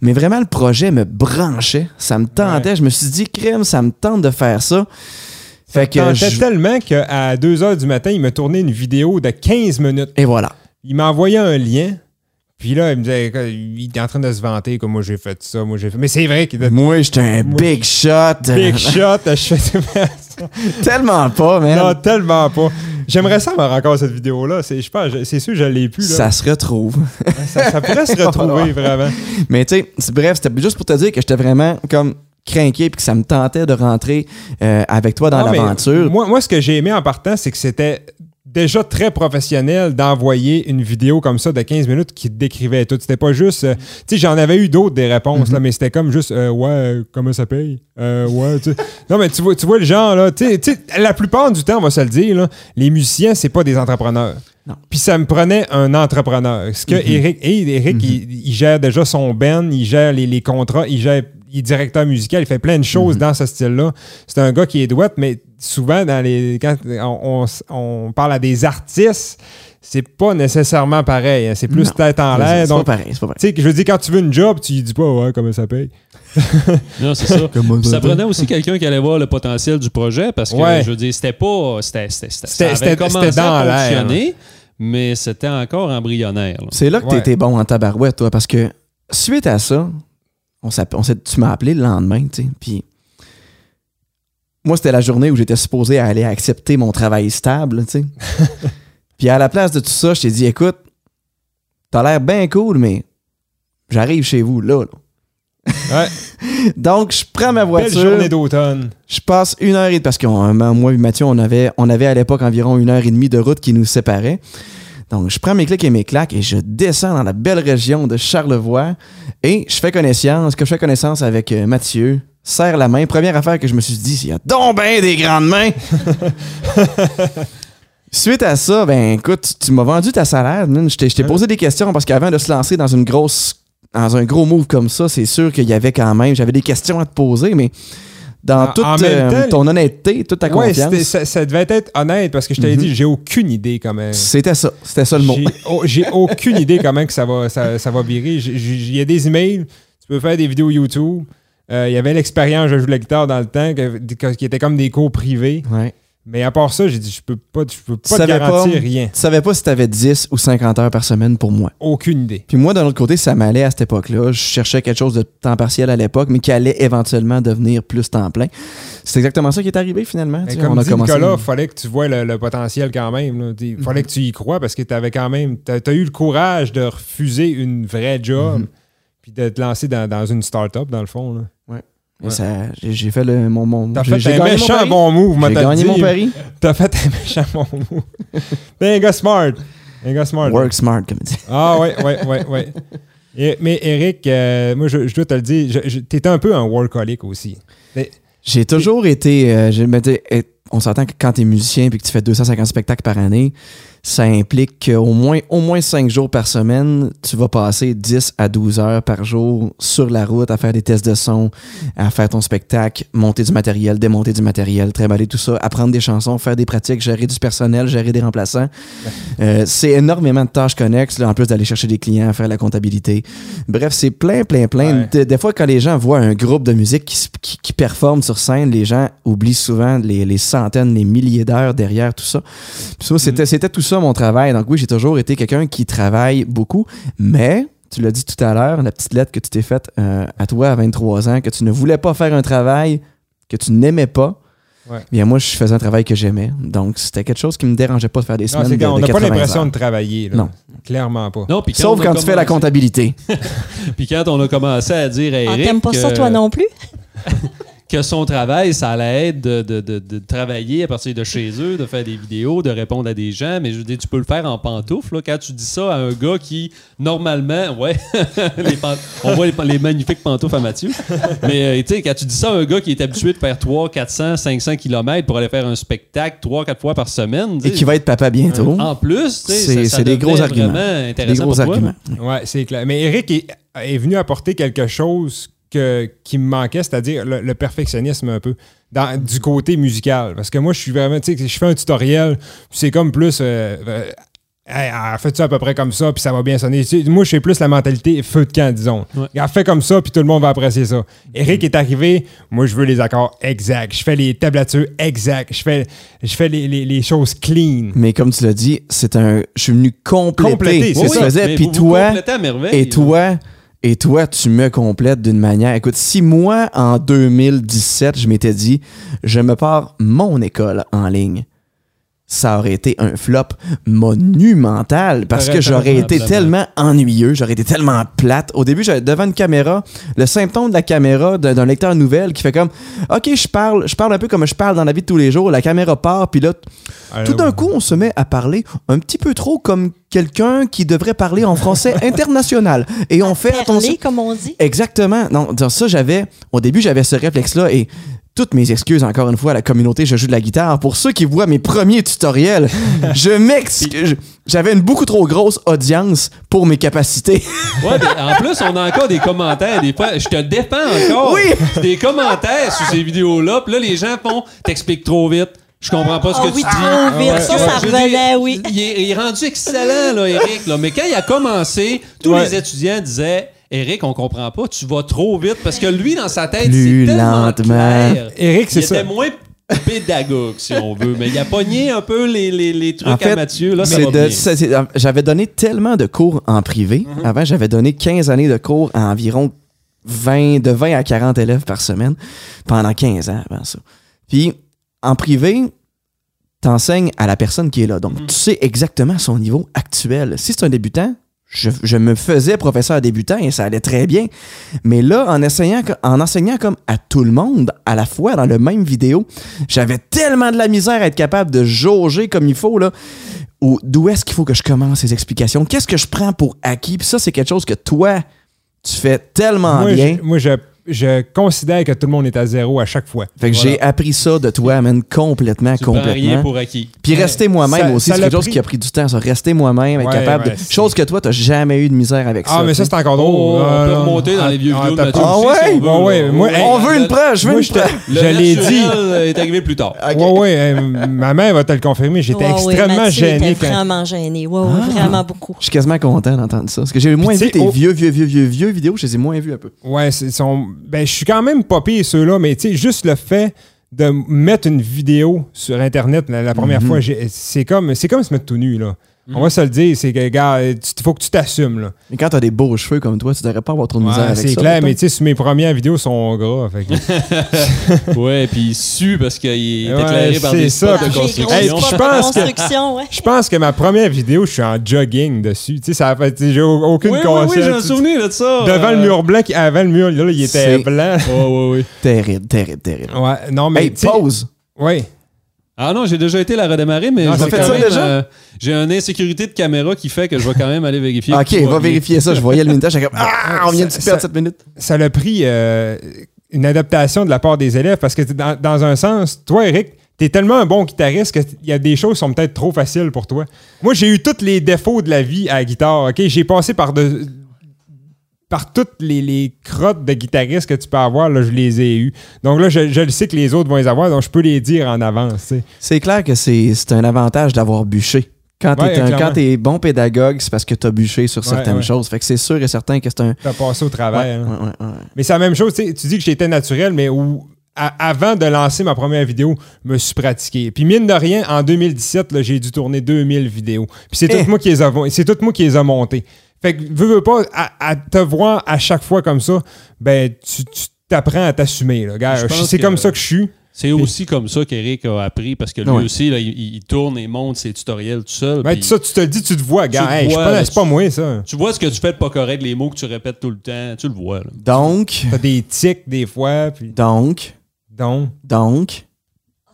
Mais vraiment, le projet me branchait. Ça me tentait. Je me suis dit, crème, ça me tente de faire ça. Fait que Tentait je- tellement qu'à 2 h du matin, il m'a tourné une vidéo de 15 minutes. Et voilà. Il m'a envoyé un lien. Puis là, il me disait, il est en train de se vanter comme moi j'ai fait ça, moi j'ai fait. Mais c'est vrai qu'il était Moi, j'étais un Moi, big shot. big shot. Je fais *laughs* Tellement pas, man. Non, tellement pas. J'aimerais ça avoir encore cette vidéo-là. C'est, je pense, c'est sûr que je l'ai plus. Là. Ça se retrouve. Ça, ça pourrait se *laughs* retrouver vraiment. Mais tu sais, c'est- bref, c'était juste pour te dire que j'étais vraiment comme craqué puis que ça me tentait de rentrer euh, avec toi dans Non, l'aventure. Moi, moi, ce que j'ai aimé en partant, c'est que c'était déjà très professionnel d'envoyer une vidéo comme ça de 15 minutes qui décrivait tout. C'était pas juste. euh, tu sais, j'en avais eu d'autres des réponses, là, mais c'était comme juste euh, Ouais, euh, comment ça paye? Euh, Ouais, tu sais. Non, mais tu vois, tu vois le genre, là. Tu sais- la plupart du temps, on va se le dire, là, les musiciens, c'est pas des entrepreneurs. Non. Puis ça me prenait un entrepreneur. Ce que Mm-hmm. Eric, Eric il, il gère déjà son band, il gère les, les contrats, il gère. Il est directeur musical, il fait plein de choses dans ce style-là. C'est un gars qui est douette, mais souvent, dans les, quand on, on- on parle à des artistes, c'est pas nécessairement pareil. hein. C'est plus Non. tête en l'air. c'est pas Donc, pareil, c'est pas pareil. tu sais, je veux dire, quand tu veux une job, tu dis pas, ouais, comment ça paye? *laughs* Non, c'est ça. Puis ça prenait aussi quelqu'un qui allait voir le potentiel du projet parce que, Ouais. je veux dire, c'était pas. C'était, c'était, c'était, commencé dans à l'air. fonctionner, mais c'était encore embryonnaire. C'est là que Ouais. t'étais bon en tabarouette, toi, parce que suite à ça, on on tu m'as appelé le lendemain, tu sais, puis moi, c'était la journée où j'étais supposé aller accepter mon travail stable, tu sais. *laughs* puis à la place de tout ça, je t'ai dit, écoute, t'as l'air bien cool, mais j'arrive chez vous, là, là. Ouais. *laughs* Donc, je prends ma Belle voiture. journée d'automne. Je passe une heure et parce que moi et Mathieu, on avait, on avait à l'époque environ une heure et demie de route qui nous séparait. Donc, je prends mes clics et mes claques et je descends dans la belle région de Charlevoix et je fais connaissance, que je fais connaissance avec euh, Mathieu, serre la main. Première affaire que je me suis dit, il y a donc ben des grandes mains. *laughs* Suite à ça, ben écoute, tu- tu m'as vendu ta salade. man. Je t'ai posé des questions parce qu'avant de se lancer dans une grosse dans un gros move comme ça, c'est sûr qu'il y avait quand même, j'avais des questions à te poser, mais dans En- toute en euh, temps, ton honnêteté, toute ta Ouais, confiance, ça, ça devait être honnête parce que je t'avais Mhm. dit, j'ai aucune idée comment. c'était ça, c'était ça le mot. J'ai oh, aucune idée comment que ça va, ça, ça va virer. Il y a des emails, tu peux faire des vidéos YouTube. Euh, Il y avait l'expérience, je joue de la guitare dans le temps, que- qui était comme des cours privés. Ouais. Mais à part ça, j'ai dit, je peux pas, je peux Tu pas te garantir pas- rien. Tu savais pas si t'avais 10 ou 50 heures par semaine pour moi. Aucune idée. Puis moi, d'un autre côté, ça m'allait à cette époque-là. Je cherchais quelque chose de temps partiel à l'époque, mais qui allait éventuellement devenir plus temps plein. C'est exactement ça qui est arrivé finalement. Mais Tu sais, comme on a dit commencé. Nicolas, il fallait que tu vois le, le potentiel quand même. Il fallait que tu y crois parce que tu avais quand même. Tu as, eu le courage de refuser une vraie job Mhm. Puis de te lancer dans, dans une start-up, dans le fond. là. Ça- J'ai j'ai fait le, mon. mon T'as fait un méchant bon move, moi, J'ai t'as gagné dit. mon pari. *laughs* T'as fait un méchant bon move. T'es un gars smart. Un gars smart. Work smart, comme il dit. Ah ouais, ouais, ouais, ouais. Et- mais Eric, euh, moi, je, je dois te le dire, je- je- t'es un peu un workaholic aussi. Mais- J'ai toujours été. euh, je me dis, eh, on s'entend que quand tu es musicien et que tu fais 250 spectacles par année, ça implique qu'au moins, au moins 5 jours par semaine, tu vas passer 10 à 12 heures par jour sur la route à faire des tests de son, à faire ton spectacle, monter du matériel, démonter du matériel, trimballer tout ça, apprendre des chansons, faire des pratiques, gérer du personnel, gérer des remplaçants. Euh, c'est énormément de tâches connexes, là, en plus d'aller chercher des clients, faire la comptabilité. Bref, c'est plein, plein, plein. Ouais. Des, des fois, quand les gens voient un groupe de musique qui, qui, qui performe sur scène, les gens oublient souvent les, les centaines, les milliers d'heures derrière tout ça. Puis ça, c'était, c'était tout ça mon travail. Donc oui, j'ai toujours été quelqu'un qui travaille beaucoup, mais tu l'as dit tout à l'heure, la petite lettre que tu t'es faite euh, à toi à 23 ans, que tu ne voulais pas faire un travail que tu n'aimais pas. Ouais. Bien, moi, je faisais un travail que j'aimais. Donc, c'était quelque chose qui me dérangeait pas de faire des Non, semaines c'est de, de n'a pas 80 l'impression de travailler. là. Non. Clairement pas. Non, Sauf on quand tu fais la comptabilité. *laughs* Puis quand on a commencé à dire à Ah, Eric T'aimes pas ça, que- toi non plus? *laughs* que son travail, ça allait être de, de- de- de travailler à partir de chez eux, de faire des vidéos, de répondre à des gens. Mais je veux dire, tu peux le faire en pantoufle. là. Quand tu dis ça à un gars qui, normalement, ouais, *laughs* les on voit les, les magnifiques pantoufles à Mathieu. Mais euh, tu sais, quand tu dis ça à un gars qui est habitué de faire 300, 400, 500 km pour aller faire un spectacle 3-4 fois par semaine, Et qui va être papa bientôt. en plus, tu sais, C'est- ça- ça c'est des gros arguments. Des gros pour toi, arguments. Ouais, c'est clair. Mais Eric est est venu apporter quelque chose que, qui me manquait, c'est-à-dire le, le perfectionnisme un peu, dans, du côté musical. Parce que moi, je suis vraiment, tu sais, je fais un tutoriel, puis c'est comme plus. euh, euh, Hey, ah, fais-tu à peu près comme ça, puis ça va bien sonner. Tu moi, je suis plus la mentalité feu de camp, disons. Ouais. Fais comme ça, puis tout le monde va apprécier ça. Eric est arrivé, moi, je veux les accords exacts. Je fais les tablatures exacts. Je fais, je fais les, les- les choses clean. Mais comme tu l'as dit, c'est un. Je suis venu compléter Compléter, ce que tu ça. faisais. Puis toi, complétez à merveille. et toi, et toi, tu me complètes d'une manière. Écoute, si moi, en 2017, je m'étais dit, je me pars mon école en ligne, ça aurait été un flop monumental parce que j'aurais été tellement ennuyeux, j'aurais été tellement plate. Au début, j'avais devant une caméra, le symptôme de la caméra d'un lecteur nouvelle qui fait comme OK, je parle, je parle un peu comme je parle dans la vie de tous les jours, la caméra part puis là tout d'un coup, on se met à parler un petit peu trop comme quelqu'un qui devrait parler en français *laughs* international et on fait attention comme on dit? Exactement. Non, dans ça, j'avais. Au début, j'avais ce réflexe-là et toutes mes excuses, encore une fois, à la communauté Je joue de la guitare. Pour ceux qui voient mes premiers tutoriels, *laughs* je m'excuse. J'avais une beaucoup trop grosse audience pour mes capacités. *laughs* Ouais, mais en plus, on a encore des commentaires. Des fois, je te défends encore. Oui. Des commentaires sur ces vidéos-là. Puis là, les gens font T'expliques trop vite. Je comprends pas ce Ah que oui, tu dis. trop vite. ouais, ça, revenait, oui. Il est, il est rendu excellent, là, Eric. Là. Mais quand il a commencé, tous Ouais. les étudiants disaient Eric, on comprend pas, tu vas trop vite. Parce que lui, dans sa tête, Plus c'est tellement lentement. clair. Eric, c'est il ça. était moins pédagogue, si on veut. Mais il a pogné un peu les, les, les trucs En fait, à Mathieu. Là, ça c'est va de- bien. c'est- c'est- J'avais donné tellement de cours en privé. Mm-hmm. Avant, j'avais donné 15 années de cours à environ 20, de 20 à 40 élèves par semaine pendant 15 ans avant ça. Puis, en privé, t'enseignes à la personne qui est là. Donc, tu sais exactement son niveau actuel. Si c'est un débutant, je, je me faisais professeur débutant et ça allait très bien. Mais là, en enseignant, en enseignant comme à tout le monde, à la fois dans le même vidéo, j'avais tellement de la misère à être capable de jauger comme il faut, là. Ou d'où est-ce qu'il faut que je commence ces explications? Qu'est-ce que je prends pour acquis? Puis ça, c'est quelque chose que toi, tu fais tellement moi, bien. moi, je, je considère que tout le monde est à zéro à chaque fois. Fait que Voilà. j'ai appris ça de toi, man, complètement, Tu prends rien complètement. pour acquis. Puis rester moi-même aussi, ça c'est l'a quelque chose pris- qui a pris du temps, ça. Rester moi-même, être Ouais, capable ouais, de. Chose que toi, t'as jamais eu de misère avec ça. Ah, mais ça, c'est encore drôle. Oh, on Ah, peut non. remonter dans les vieux Ah, vidéos de t'as Mathieu pas- Ah aussi, ouais? si on veut, Ouais, moi, On veut une preuve, je veux une preuve. Je l'ai dit. naturel est arrivé plus tard. Ouais, ouais, euh, ma mère va te le confirmer. J'étais extrêmement gêné quand. vraiment gêné. Ouais, ouais, Ah. vraiment beaucoup. Je suis quasiment content d'entendre ça. Parce que j'ai moins vu tes au- vieux, vieux, vieux, vieux, vieux vidéos, je les ai moins vus un peu. Ouais, c'est son. Ben, je suis quand même pas pire ceux-là, mais tu sais, juste le fait de mettre une vidéo sur Internet la, la première Mhm. fois, c'est comme, c'est comme se mettre tout nu, là. On va se le dire, c'est que, gars, il faut que tu t'assumes, là. Mais quand t'as des beaux cheveux comme toi, tu devrais pas avoir trop de misère Ouais, avec ça. c'est clair, mais tu sais, mes premières vidéos sont gras. fait que- *laughs* Ouais, puis il sue parce qu'il est Ouais, éclairé par c'est des ça. spots de construction. Hey, je pense que- construction, ouais. Je pense que ma première vidéo, je suis en jogging dessus. Tu sais, ça a fait. J'ai au- aucune Oui, oui, oui, j'ai un conscience. souvenir de ça. Devant euh, le mur blanc, qui- avant le mur, là, il était C'est- blanc. Ouais, ouais, ouais. Terrible, terrible, terrible. Ouais, non, mais. Hey, pause! Ouais. Ah non, j'ai déjà été la redémarrer, mais Non, je ça vais fait quand ça même, déjà? euh, j'ai une insécurité de caméra qui fait que je vais quand même aller vérifier. Ok, que tout va vérifier ça. Je voyais le minutage, j'étais comme Ah, on vient de Ça- se perdre ça- 7 minutes. ça l'a pris euh, une adaptation de la part des élèves parce que t'es dans, dans un sens, toi, Eric, t'es tellement un bon guitariste qu'il y a des choses qui sont peut-être trop faciles pour toi. Moi, j'ai eu tous les défauts de la vie à la guitare, OK? J'ai passé par de par toutes les, les crottes de guitaristes que tu peux avoir, là, je les ai eues. Donc là, je, je le sais que les autres vont les avoir, donc je peux les dire en avance. tu. C'est clair que c'est c'est un avantage d'avoir bûché. Quand t'es Ouais, quand t'es bon pédagogue, c'est parce que t'as bûché sur certaines ouais. choses. Fait que c'est sûr et certain que c'est un. T'as passé au travail. hein. Mais c'est la même chose, tu tu dis que j'étais naturel, mais où, à- avant de lancer ma première vidéo, je me suis pratiqué. Puis mine de rien, en 2017, là, j'ai dû tourner 2000 vidéos. Puis c'est Eh. tout moi qui les a, c'est tout moi qui les a montées. Fait que, veux, veux pas, à, à te voir à chaque fois comme ça, ben, tu t'apprends à t'assumer, là. Gars, c'est comme ça que je suis. C'est aussi comme ça qu'Eric a appris parce que lui Ouais. aussi, là, il, il tourne et monte ses tutoriels tout seul. Ben, ça, tu te le dis, tu te vois, gars. Hey, pas- c'est pas tu- moi, ça. Tu vois ce que tu fais de pas correct, les mots que tu répètes tout le temps, tu le vois. là. Donc, T'as des tics des fois, puis donc, donc? donc?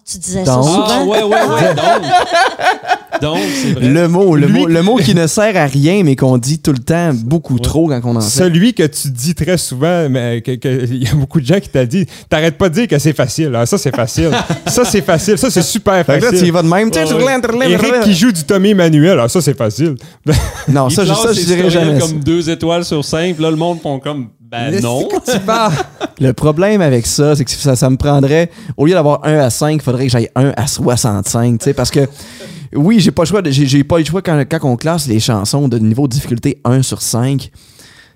Tu disais Donc. ça Ah, souvent. ouais, ouais, ouais. Donc, donc c'est vrai. Le mot, le, Lui- mot, le mot qui ne sert à rien, mais qu'on dit tout le temps beaucoup trop quand on en fait. Celui que tu dis très souvent, mais que- que- il y a beaucoup de gens qui t'ont dit, t'arrêtes pas de dire que c'est facile. Ah, ça, c'est facile. *laughs* ça, c'est facile. Ça, c'est super que là, tu y facile. vas de même. Eric qui joue du Tommy Emmanuel, ah, ça, c'est facile. Non, Il ça, je, ça, je dirais jamais. ça. comme deux étoiles sur cinq. Là, le monde font comme, ben non. tu parles? *laughs* Le problème avec ça, c'est que ça, ça me prendrait, au lieu d'avoir 1 à 5, il faudrait que j'aille 1 à 65, tu sais, parce que oui, j'ai pas le choix, de- j'ai pas le choix quand, quand on classe les chansons de niveau de difficulté 1 sur 5.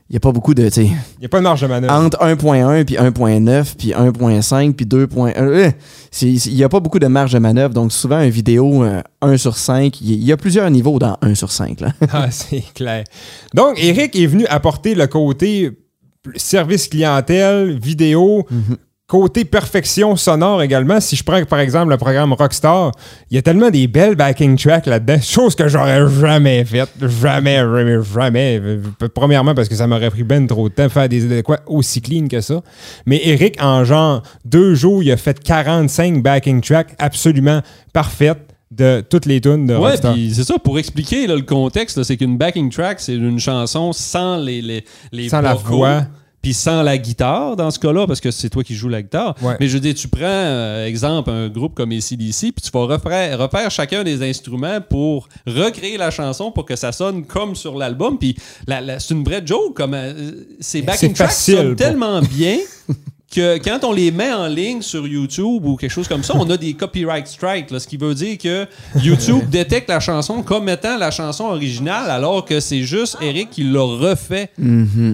Il n'y a pas beaucoup de, tu sais, Il n'y a pas de marge de manœuvre. entre 1.1 puis 1.9 puis 1.5 puis 2.1. euh, c'est- Il n'y a pas beaucoup de marge de manœuvre. Donc, souvent, une vidéo euh, 1 sur 5, il y- y a plusieurs niveaux dans 1 sur 5. Là. Ah, c'est clair. Donc, Eric est venu apporter le côté service clientèle, vidéo, côté perfection sonore également. Si je prends par exemple le programme Rockstar, il y a tellement des belles backing tracks là-dedans, *laughs* chose que j'aurais jamais faite. Jamais, jamais, jamais. Premièrement, parce que ça m'aurait pris ben trop de temps de faire des de quoi aussi clean que ça. Mais Eric, en genre deux jours, il a fait 45 backing tracks absolument parfaites de toutes les tunes de Ouais, puis c'est ça, pour expliquer là, le contexte, c'est qu'une backing track, c'est une chanson sans les, les, les Sans la voix. Puis sans la guitare, dans ce cas-là, parce que c'est toi qui joues la guitare. Ouais. Mais je veux dire, tu prends, euh, exemple, un groupe comme ACDC, puis tu vas refaire, refaire chacun des instruments pour recréer la chanson pour que ça sonne comme sur l'album. Puis la- la- c'est une vraie joke. Comme, euh, ces backing tracks sonnent pour- tellement bien *laughs* que quand on les met en ligne sur YouTube ou quelque chose comme ça, on a des copyright strikes, là, ce qui veut dire que YouTube *laughs* détecte la chanson comme étant la chanson originale, alors que c'est juste Eric qui l'a refait.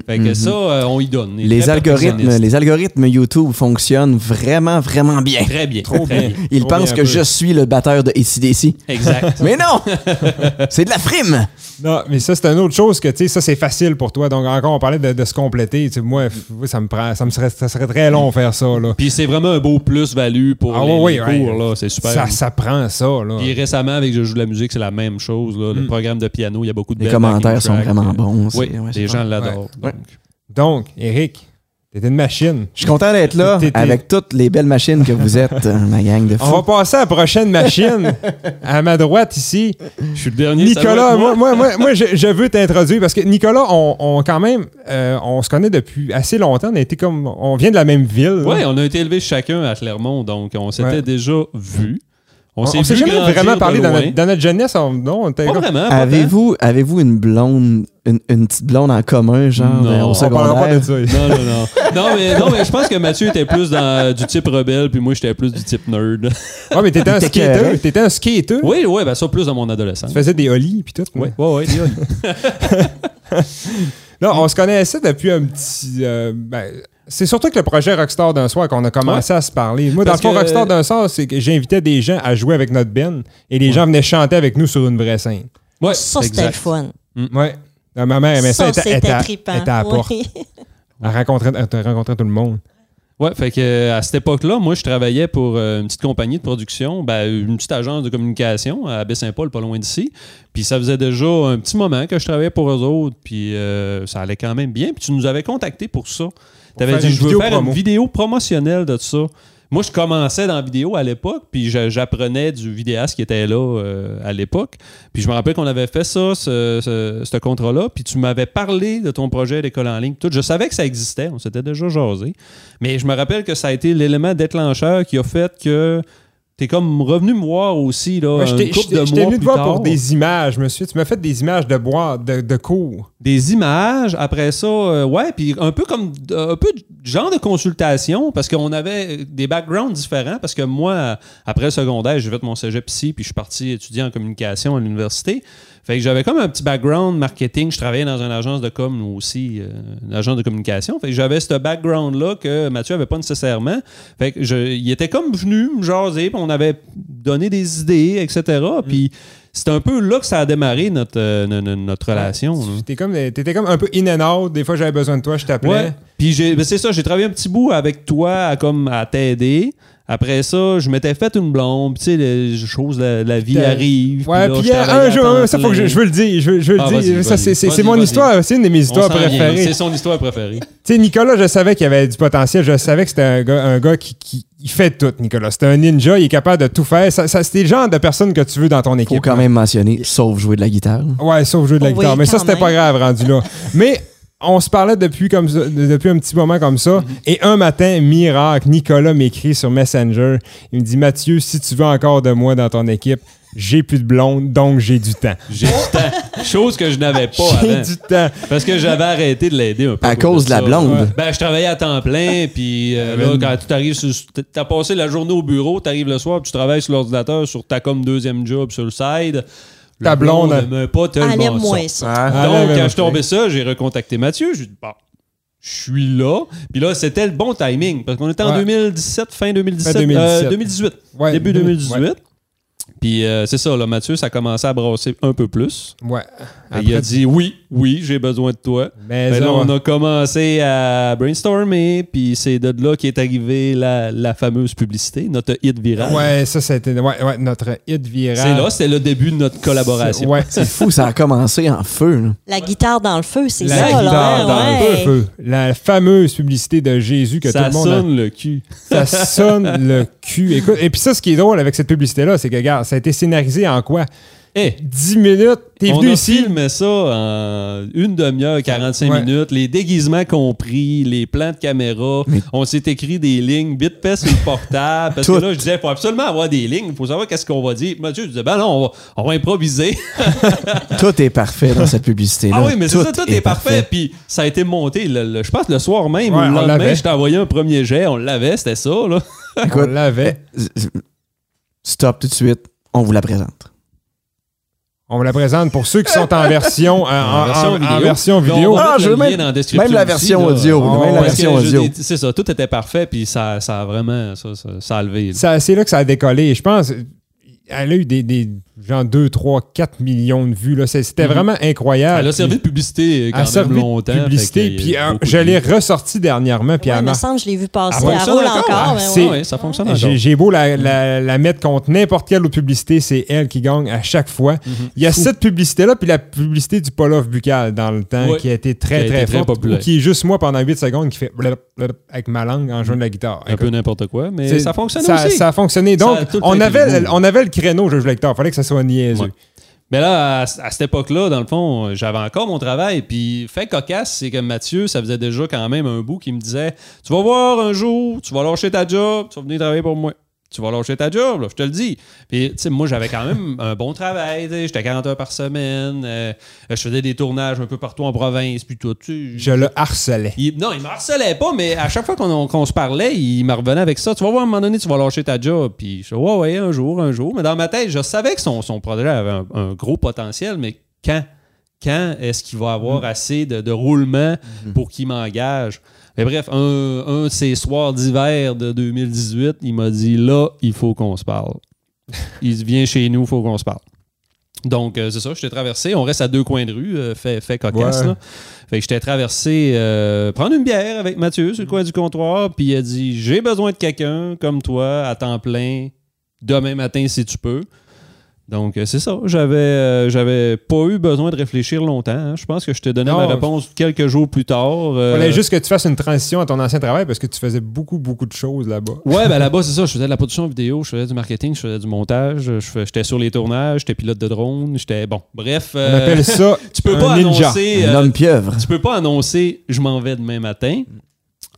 Fait que ça, euh, on y donne. Les algorithmes, les algorithmes YouTube fonctionnent vraiment, vraiment bien. Très bien. Trop très bien. Ils Trop pensent bien, que peu. je suis le batteur de ACDC. Exact. Mais non! *laughs* c'est de la frime! Non, mais ça, c'est une autre chose que, tu sais, ça, c'est facile pour toi. Donc, encore, on parlait de, de se compléter. Tu sais, moi, ça me prend, ça me serait, ça serait très long faire ça, là. Puis c'est vraiment un beau plus-value pour Ah les, ouais, les ouais, cours, ouais. là. C'est super. Ça, ça prend ça, là. Puis récemment, avec Je joue de la musique, c'est la même chose. Là. Le programme de piano, il y a beaucoup de Les commentaires sont vraiment bons. Oui, ouais, les gens l'adorent. Ouais. donc. Donc, Eric, t'es une machine. Je suis content d'être là T'es- t'es- avec toutes les belles machines que vous êtes, euh, ma gang de On va fous. passer à la prochaine machine. *laughs* à ma droite, ici. Je suis le dernier. Nicolas, moi, moi, moi, moi, *laughs* je, je veux t'introduire parce que Nicolas, on, on quand même, euh, on se connaît depuis assez longtemps. On a été comme, on vient de la même ville. Oui, on a été élevés chacun à Clermont, donc on s'était Ouais. déjà vus. On, on, s'est on s'est vu jamais vraiment parlé dans notre, dans notre jeunesse. on- non, on était Pas comme- vraiment. pas. Avez-vous avez-vous une blonde, une, une petite blonde en commun, genre, Non. euh, au on pas de ça. Non, non, non. Non mais, non, mais je pense que Mathieu était plus dans, du type rebelle, puis moi, j'étais plus du type nerd. *laughs* Ouais, mais t'étais un skater. T'étais un skater. Oui, oui, ben ça, plus dans mon adolescence. Tu faisais des ollies puis tout. Oui, ouais. oui, oui. *laughs* Non, on se connaissait depuis un petit. euh, ben, c'est surtout que le projet Rockstar d'un soir qu'on a commencé à se parler. Moi, Parce dans le fond, que- Rockstar d'un soir, c'est que j'invitais des gens à jouer avec notre Ben et les gens venaient chanter avec nous sur une vraie scène. Ouais, Ça, c'était le fun. Ouais. Non, ma mère aimait ça. Ça, elle était- à- trippant. elle était à la porte. Oui. *laughs* Elle rencontrait, elle rencontrait tout le monde. Ouais, fait que euh, à cette époque-là, moi, je travaillais pour euh, une petite compagnie de production, ben, une petite agence de communication à Baie-Saint-Paul, pas loin d'ici. Puis ça faisait déjà un petit moment que je travaillais pour eux autres, puis euh, ça allait quand même bien. Puis tu nous avais contacté pour ça. Tu avais dit, je veux faire promo. une vidéo promotionnelle de ça. Moi, je commençais dans la vidéo à l'époque, puis j'apprenais du vidéaste qui était là euh, à l'époque. Puis je me rappelle qu'on avait fait ça, ce, ce- ce contrat-là, puis tu m'avais parlé de ton projet d'école en ligne. Je savais que ça existait, on s'était déjà jasé. Mais je me rappelle que ça a été l'élément déclencheur qui a fait que t'es comme revenu me voir aussi, là, Ouais, t'ai- couple de mois venu te plus voir tard. pour des images, monsieur. Tu m'as fait des images de bois, de, de cours. des images. Après ça, euh, ouais, puis un peu comme un peu genre de consultation parce qu'on avait des backgrounds différents. Parce que moi, après le secondaire, j'ai fait mon cégep ici, puis je suis parti étudier en communication à l'université. Fait que j'avais comme un petit background marketing. Je travaillais dans une agence de com aussi, euh, une agence de communication. Fait que j'avais ce background-là que Mathieu avait pas nécessairement. Fait que je, il était comme venu me jaser, puis on avait donné des idées, etc. Puis c'est un peu là que ça a démarré notre, euh, no- no- notre relation. T'étais comme, t'étais comme un peu in and out. Des fois, j'avais besoin de toi, je t'appelais. Ouais. Puis ben c'est ça, j'ai travaillé un petit bout avec toi à, comme à t'aider. Après ça, je m'étais fait une blonde. Tu sais, les choses la vie T'as- arrivent. Ouais, là, puis je il y a travaillais un jour, ça faut que je, je veux le dire, je veux, je veux Ah, le dire. Ça, c'est, mon histoire, c'est une de mes histoires préférées. C'est son histoire préférée. Tu sais, Nicolas, je savais qu'il avait du potentiel. Je savais que c'était un gars, un gars qui, qui, il fait tout, Nicolas. C'est un ninja, il est capable de tout faire. Ça, ça- c'est le genre de personne que tu veux dans ton équipe. Faut quand même mentionner, sauf jouer de la guitare. Ouais, sauf jouer de la Oui, guitare. Mais ça, c'était pas grave rendu là. Mais on se parlait depuis, comme ça- de- depuis un petit moment comme ça. Et un matin, miracle, Nicolas m'écrit sur Messenger. Il me dit Mathieu, si tu veux encore de moi dans ton équipe, j'ai plus de blonde, donc j'ai du temps. J'ai du temps. Chose que je n'avais pas J'ai du temps. Parce que j'avais arrêté de l'aider un peu. À cause de la ça. blonde. Ouais. Ben, je travaillais à temps plein, *laughs* puis euh, Ouais, là, mais- quand tu arrives sur. T'as passé la journée au bureau, t'arrives le soir, puis tu travailles sur l'ordinateur, sur ta comme deuxième job sur le side. Ta blonde, pas tellement Enlève-moi ça. ça. Ah, Donc, quand je suis tombé ça, j'ai recontacté Mathieu. J'ai dit, bon, je suis là. Puis là, c'était le bon timing. Parce qu'on était en Ouais. 2017, fin 2017. Fin 2017. euh, 2018. Ouais, début deux- 2018. ouais. Puis euh, c'est ça, là, Mathieu, ça a commencé à brasser un peu plus. Ouais. il a Après- dit oui, oui, j'ai besoin de toi. Mais Ben ça, là, on a commencé à brainstormer, puis c'est de là qu'est arrivée la, la fameuse publicité, notre hit viral. Ouais, ça, c'était ouais, ouais, notre hit viral. C'est là, c'était le début de notre collaboration. Ouais. C'est fou, ça a commencé en feu. là. La guitare dans le feu, c'est La ça, guitare là. dans ouais, le feu. La fameuse publicité de Jésus que ça tout le monde a sonne le cul. ça *laughs* sonne le cul. Écoute, et puis ça, ce qui est drôle avec cette publicité-là, c'est que, regarde, ça a été scénarisé en quoi? Eh, 10 minutes. T'es on venu a ici. filmé ça en une demi-heure, 45 Ouais. minutes, les déguisements compris, les plans de caméra. Mais- On s'est écrit des lignes vite fait sur le portable. Parce Tout. que là, je disais, il faut absolument avoir des lignes, il faut savoir qu'est-ce qu'on va dire. Mathieu, je disais, ben non, on va, on va improviser. *laughs* Tout est parfait dans cette publicité-là. Ah oui, mais c'est ça, tout est parfait. Puis ça a été monté, le- le- je pense, le soir même Ouais, ou le on lendemain, l'avait. je t'ai envoyé un premier jet, on l'avait, c'était ça, là. On l'avait. Stop tout de suite. On vous la présente. On vous la présente pour ceux qui sont en version, euh, en, version en- en vidéo. version Ah, je même- dans la description même la version audio, même la version audio. C'est ça, tout était parfait, puis ça, ça a vraiment, ça, ça, ça a levé. C'est là que ça a décollé. Et je pense, elle a eu des, des genre 2, 3, 4 millions de vues. là. C'était Mhm. vraiment incroyable. Elle a servi de publicité Elle quand a même servi de longtemps. publicité. Puis euh, je l'ai ressorti dernièrement. Puis Ouais, elle il me semble que je l'ai vu passer. Elle fonctionne roule encore? encore. Ah, mais c'est- ouais. Ouais, ça fonctionne encore. J'ai j'ai beau la, la- la mettre contre n'importe quelle autre publicité, c'est elle qui gagne à chaque fois. Mhm. Il y a cette publicité-là, puis la publicité du Polof buccal dans le temps, Ouais. qui a été Qui très, a été très, très forte, populaire. ou qui est juste moi pendant 8 secondes qui fait avec ma langue en jouant de la guitare. Un peu n'importe quoi, mais ça fonctionne ça, aussi. Ça a fonctionné. Donc, on, avait, le on avait le créneau, je joue de la guitare. fallait que ça Mais là, à, à cette époque-là, dans le fond, j'avais encore mon travail. Puis, fait cocasse, c'est que Mathieu, ça faisait déjà quand même un bout qui me disait Tu vas voir un jour, tu vas lâcher ta job, tu vas venir travailler pour moi. Tu vas lâcher ta job, là, je te le dis. Puis, tu sais, moi, j'avais quand même *laughs* un bon travail. J'étais 40 heures par semaine. euh, je faisais des tournages un peu partout en province. Puis tout. tu Je le harcelais. il- non, il me harcelait pas, mais à chaque fois qu'on se parlait, il me revenait avec ça. Tu vas voir, à un moment donné, tu vas lâcher ta job. Puis je ouais, ouais, un jour, un jour. Mais dans ma tête, je savais que son, son projet avait un, un gros potentiel, mais quand? Quand est-ce qu'il va avoir assez de, de roulement pour qu'il m'engage? Mais bref, un, un de ces soirs d'hiver de 2018, il m'a dit, là, il faut qu'on se parle. il dit, viens chez nous, il faut qu'on se parle. Donc, euh, c'est ça, je t'ai traversé. On reste à deux coins de rue, euh, fait, fait cocasse. Ouais. là. Fait que je t'ai traversé euh, prendre une bière avec Mathieu sur le coin du comptoir, puis il a dit J'ai besoin de quelqu'un comme toi à temps plein demain matin si tu peux. Donc, euh, c'est ça. J'avais euh, j'avais pas eu besoin de réfléchir longtemps. hein. Je pense que je t'ai donné Non. ma réponse quelques jours plus tard. Il Euh, fallait juste que tu fasses une transition à ton ancien travail parce que tu faisais beaucoup, beaucoup de choses là-bas. Ouais, ben là-bas, c'est ça. Je faisais de la production vidéo, je faisais du marketing, je faisais du montage, je fais- j'étais sur les tournages, j'étais pilote de drone, j'étais. Bon, bref. On euh, appelle ça *laughs* tu peux un pas ninja. annoncer. Un euh, homme pieuvre. tu peux pas annoncer je m'en vais demain matin.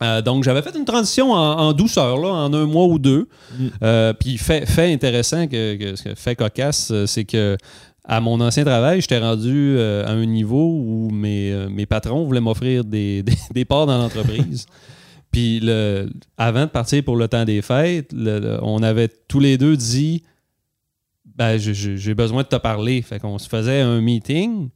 Euh, donc, j'avais fait une transition en, en douceur, là, en un mois ou deux. Mm. Euh, Puis, fait, fait intéressant, que, que- fait cocasse, euh, c'est que à mon ancien travail, j'étais rendu euh, à un niveau où mes, mes patrons voulaient m'offrir des, *laughs* des, des parts dans l'entreprise. *laughs* Puis, le, avant de partir pour le temps des fêtes, le- le- on avait tous les deux dit ben, j'ai besoin de te parler. Fait qu'on se faisait un meeting.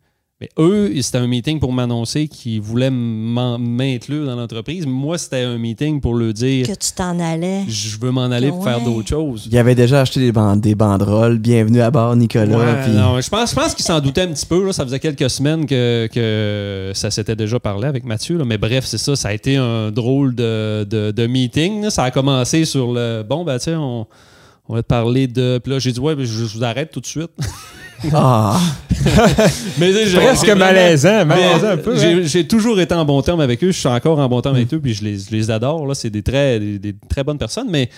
Mais eux, c'était un meeting pour m'annoncer qu'ils voulaient m'inclure dans l'entreprise. Moi, c'était un meeting pour leur dire Que tu t'en allais. je veux m'en aller pour faire d'autres choses. Il avait déjà acheté des, des banderoles. Bienvenue à bord, Nicolas. Ouais, puis- non, je pense, je pense qu'ils s'en doutaient un petit peu. là. Ça faisait quelques semaines que, que ça s'était déjà parlé avec Mathieu. là. Mais bref, c'est ça. Ça a été un drôle de, de- de meeting. là. Ça a commencé sur le bon, ben, tu sais, on, on va te parler de. Puis là, j'ai dit, ouais, je, je vous arrête tout de suite. *laughs* Ah, *laughs* Mais, Presque malaisant, malaisant un peu. J'ai hein. j'ai toujours été en bon terme avec eux. Je suis encore en bon terme avec eux, puis je les, je les adore. Là. C'est des très, des, des très bonnes personnes. Mais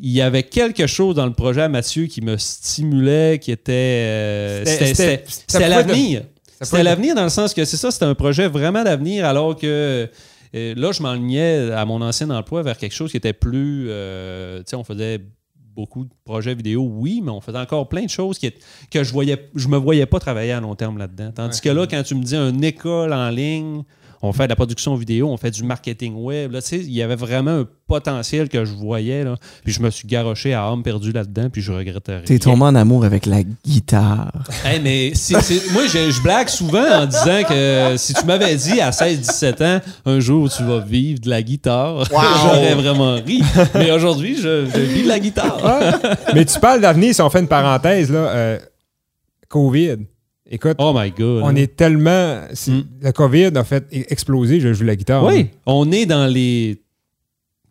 il y avait quelque chose dans le projet à Mathieu qui me stimulait, qui était. euh, C'était- l'avenir. C'était l'avenir dans le sens que c'est ça, c'était un projet vraiment d'avenir, alors que. euh, là, je m'enlignais à mon ancien emploi vers quelque chose qui était plus. euh, tu sais, on faisait beaucoup de projets vidéo, oui, mais on faisait encore plein de choses qui, que je voyais, je me voyais pas travailler à long terme là-dedans. Tandis que là, quand tu me dis une école en ligne, on fait de la production vidéo, on fait du marketing web, là, tu sais, il y avait vraiment un potentiel que je voyais, là. Puis je me suis garoché à âme perdue là-dedans, puis je regretterais. t'es tombé en amour avec la guitare. Hey, mais c'est- c'est- moi, je, je blague souvent en disant que si tu m'avais dit à 16-17 ans, un jour tu vas vivre de la guitare, *laughs* j'aurais vraiment ri. Mais aujourd'hui, je, je vis de la guitare. Mais tu parles d'avenir, si on fait une parenthèse, là, euh, COVID. Écoute, Oh my God. on est tellement. c'est- Mm. Le COVID a fait exploser, je joue la guitare. Oui, on est dans les.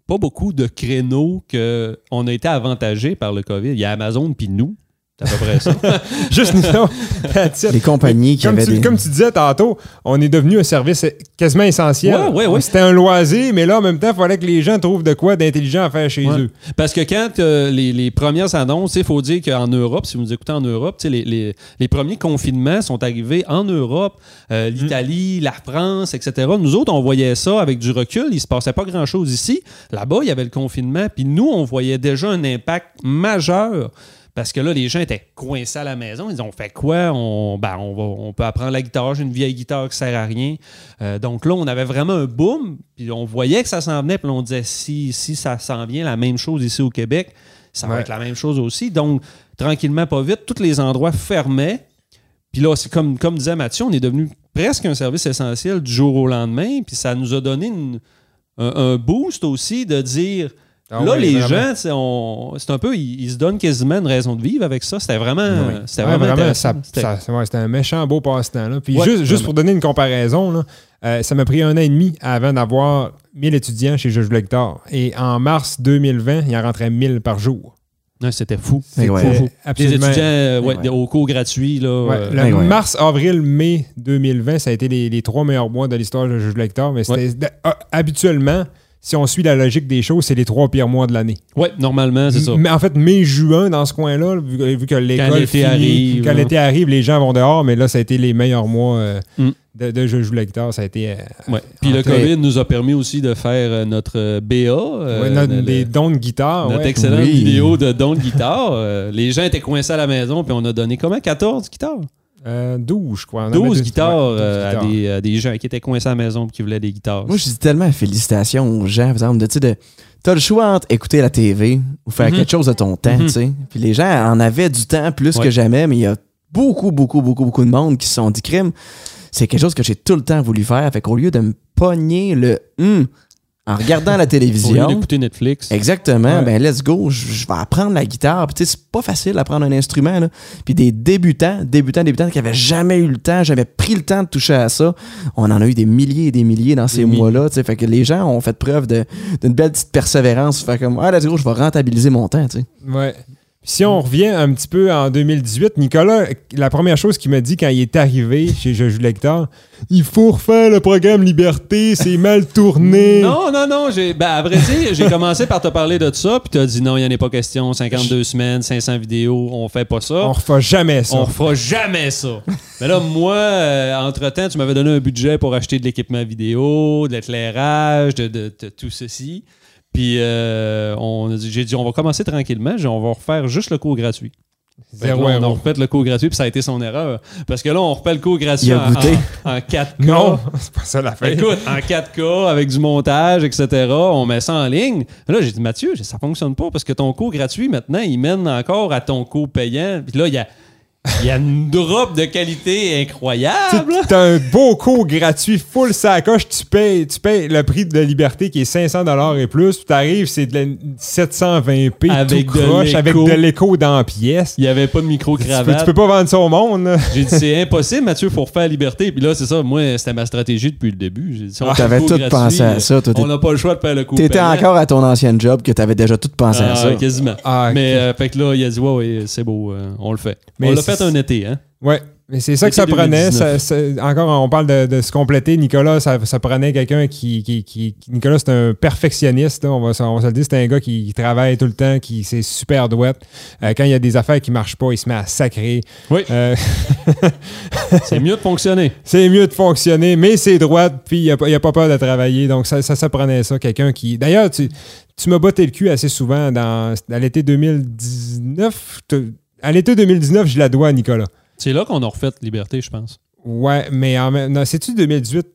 Pas beaucoup de créneaux que on a été avantagés par le COVID. Il y a Amazon puis nous. C'est à peu près ça. *laughs* Juste nous. Les compagnies qui Comme avaient tu, des. comme tu disais tantôt, on est devenu un service quasiment essentiel. Ouais, ouais, ouais. C'était un loisir, mais là, en même temps, il fallait que les gens trouvent de quoi d'intelligent à faire chez Ouais. eux. Parce que quand euh, les, les premières annonces, il faut dire qu'en Europe, si vous nous écoutez en Europe, les, les- les premiers confinements sont arrivés en Europe, euh, l'Italie, la France, etc. Nous autres, on voyait ça avec du recul. Il se passait pas grand-chose ici. Là-bas, il y avait le confinement. Puis nous, on voyait déjà un impact majeur. Parce que là, les gens étaient coincés à la maison. Ils ont fait quoi? On, ben, on, va, on peut apprendre la guitare. J'ai une vieille guitare qui sert à rien. Euh, donc là, on avait vraiment un boom. Puis on voyait que ça s'en venait. Puis on disait, si, si ça s'en vient, la même chose ici au Québec, ça va être la même chose aussi. Donc, tranquillement, pas vite, tous les endroits fermaient. Puis là, c'est comme, comme disait Mathieu, on est devenu presque un service essentiel du jour au lendemain. Puis ça nous a donné une- un, un boost aussi de dire Ah là, les vraiment. gens, c'est on- c'est un peu, ils, ils se donnent quasiment une raison de vivre avec ça. C'était vraiment, Oui. c'était Ouais, vraiment, vraiment, intéressant. ça- C'était- ça- ouais, C'était un méchant beau passe-temps. là. Puis Ouais, juste, pour donner une comparaison, là, euh, ça m'a pris un an et demi avant d'avoir 1000 étudiants chez Je joue guitare. Et en mars 2020, il en rentrait 1000 par jour. Ouais, c'était fou. C'était Des absolument- étudiants euh, ouais, Ouais. au cours gratuit. Là, Ouais, euh, le ouais, ouais. mars, avril, mai 2020, ça a été les, les trois meilleurs mois de l'histoire de Je joue guitare. Mais c'était- ah, habituellement, si on suit la logique des choses, c'est les trois pires mois de l'année. ouais, normalement, c'est ça. Mais en fait, mai-juin, dans ce coin-là, vu, vu que l'école l'été finit, arrive, quand l'été arrive, les gens vont dehors, mais là, ça a été les meilleurs mois euh, Mm. de, de Je joue la guitare. Ça a été euh, Ouais. Puis le COVID nous a permis aussi de faire euh, notre euh, BA. euh, ouais, notre- le- des dons de guitare. notre ouais. excellente Oui. vidéo de don de guitare. Euh, les gens étaient coincés à la maison, puis on a donné comment 14 guitares Euh, 12, je crois. On en 12 avait- guitares, ouais, 12 euh, à, des, à des gens qui étaient coincés à la maison et qui voulaient des guitares. Moi, je dis tellement félicitations aux gens, par exemple, de, tu sais, de, t'as le choix entre écouter la TV ou faire Mhm. quelque chose de ton temps, Mhm. tu sais. Puis les gens en avaient du temps plus Ouais. que jamais, mais il y a beaucoup, beaucoup, beaucoup, beaucoup de monde qui se sont dit crime. C'est quelque chose que j'ai tout le temps voulu faire. Fait qu'au lieu de me pogner le hum en regardant la Au télévision. d'écouter Netflix. Exactement, Ouais. ben let's go, je vais apprendre la guitare. Puis tu sais, c'est pas facile d'apprendre un instrument. Là. Puis des débutants, débutants, débutants qui avaient jamais eu le temps, jamais pris le temps de toucher à ça. On en a eu des milliers et des milliers dans ces mois-là. tu sais. Fait que les gens ont fait preuve d'une belle petite persévérance. Fait comme, ah let's go, je vais rentabiliser mon temps. tu sais. Ouais. Si on revient un petit peu en 2018, Nicolas, la première chose qu'il m'a dit quand il est arrivé chez Je joue la guitare, il faut refaire le programme Liberté, c'est mal tourné. Non, non, non. J'ai, ben, à vrai dire, j'ai commencé par te parler de ça, puis tu as dit non, il n'y en a pas question. 52 semaines, 500 vidéos, on fait pas ça. On refait jamais ça. On fera jamais ça. Mais là, moi, euh, entre-temps, tu m'avais donné un budget pour acheter de l'équipement vidéo, de l'éclairage, de, de- de tout ceci. Puis euh, on a dit- j'ai dit, on va commencer tranquillement, j'ai- on va refaire juste le cours gratuit. Zéro là, on refait le cours gratuit, puis ça a été son erreur. Parce que là, on refait le cours gratuit Il a en, goûté. en- en 4K. *laughs* Non, c'est pas ça la fin. Écoute, en 4K, avec du montage, etc., on met ça en ligne. Là, j'ai dit, Mathieu, ça fonctionne pas parce que ton cours gratuit, maintenant, il mène encore à ton cours payant. Puis là, il y a, il y a une drop de qualité incroyable. T'as un beau cours gratuit, full sacoche, tu payes, tu payes le prix de Liberté qui est 500 et plus, puis t'arrives, c'est de la 720p Avec tout de croche, avec l'écho. de l'écho dans la pièce. Il n'y avait pas de Tu micro-cravate. tu peux pas vendre ça au monde. là. J'ai dit, c'est impossible, Mathieu, faut refaire liberté. Puis là, c'est ça, moi, c'était ma stratégie depuis le début. J'ai dit, si on fait le T'avais tout gratuit, pensé à ça. toi, On n'a pas le choix de faire le cours T'étais encore à ton ancien job que t'avais déjà tout pensé Ah, à ça. quasiment. Ah, Mais euh, fait que là, il a dit, ouais, ouais, c'est beau, euh, on le fait. Mais on l'a fait fait un été, hein? Ouais, mais c'est ça que ça prenait. 2019. Ça- ça- encore, on parle de, de se compléter. Nicolas, ça, ça prenait quelqu'un qui, qui, Nicolas, c'est un perfectionniste. là, on, va, se- on va se le dire. C'est un gars qui, qui travaille tout le temps, qui c'est super douette. Euh, quand il y a des affaires qui marchent pas, il se met à sacrer. Oui. Euh, *laughs* C'est mieux de fonctionner. c'est mieux de fonctionner, mais c'est droite, puis il n'a a pas peur de travailler. Donc, ça, ça, ça prenait ça. Quelqu'un qui. D'ailleurs, tu, tu m'as botté le cul assez souvent dans, à l'été 2019. À l'été 2019, je la dois à Nicolas. C'est là qu'on a refait Liberté, je pense. Ouais, mais en même. Non, c'est-tu 2018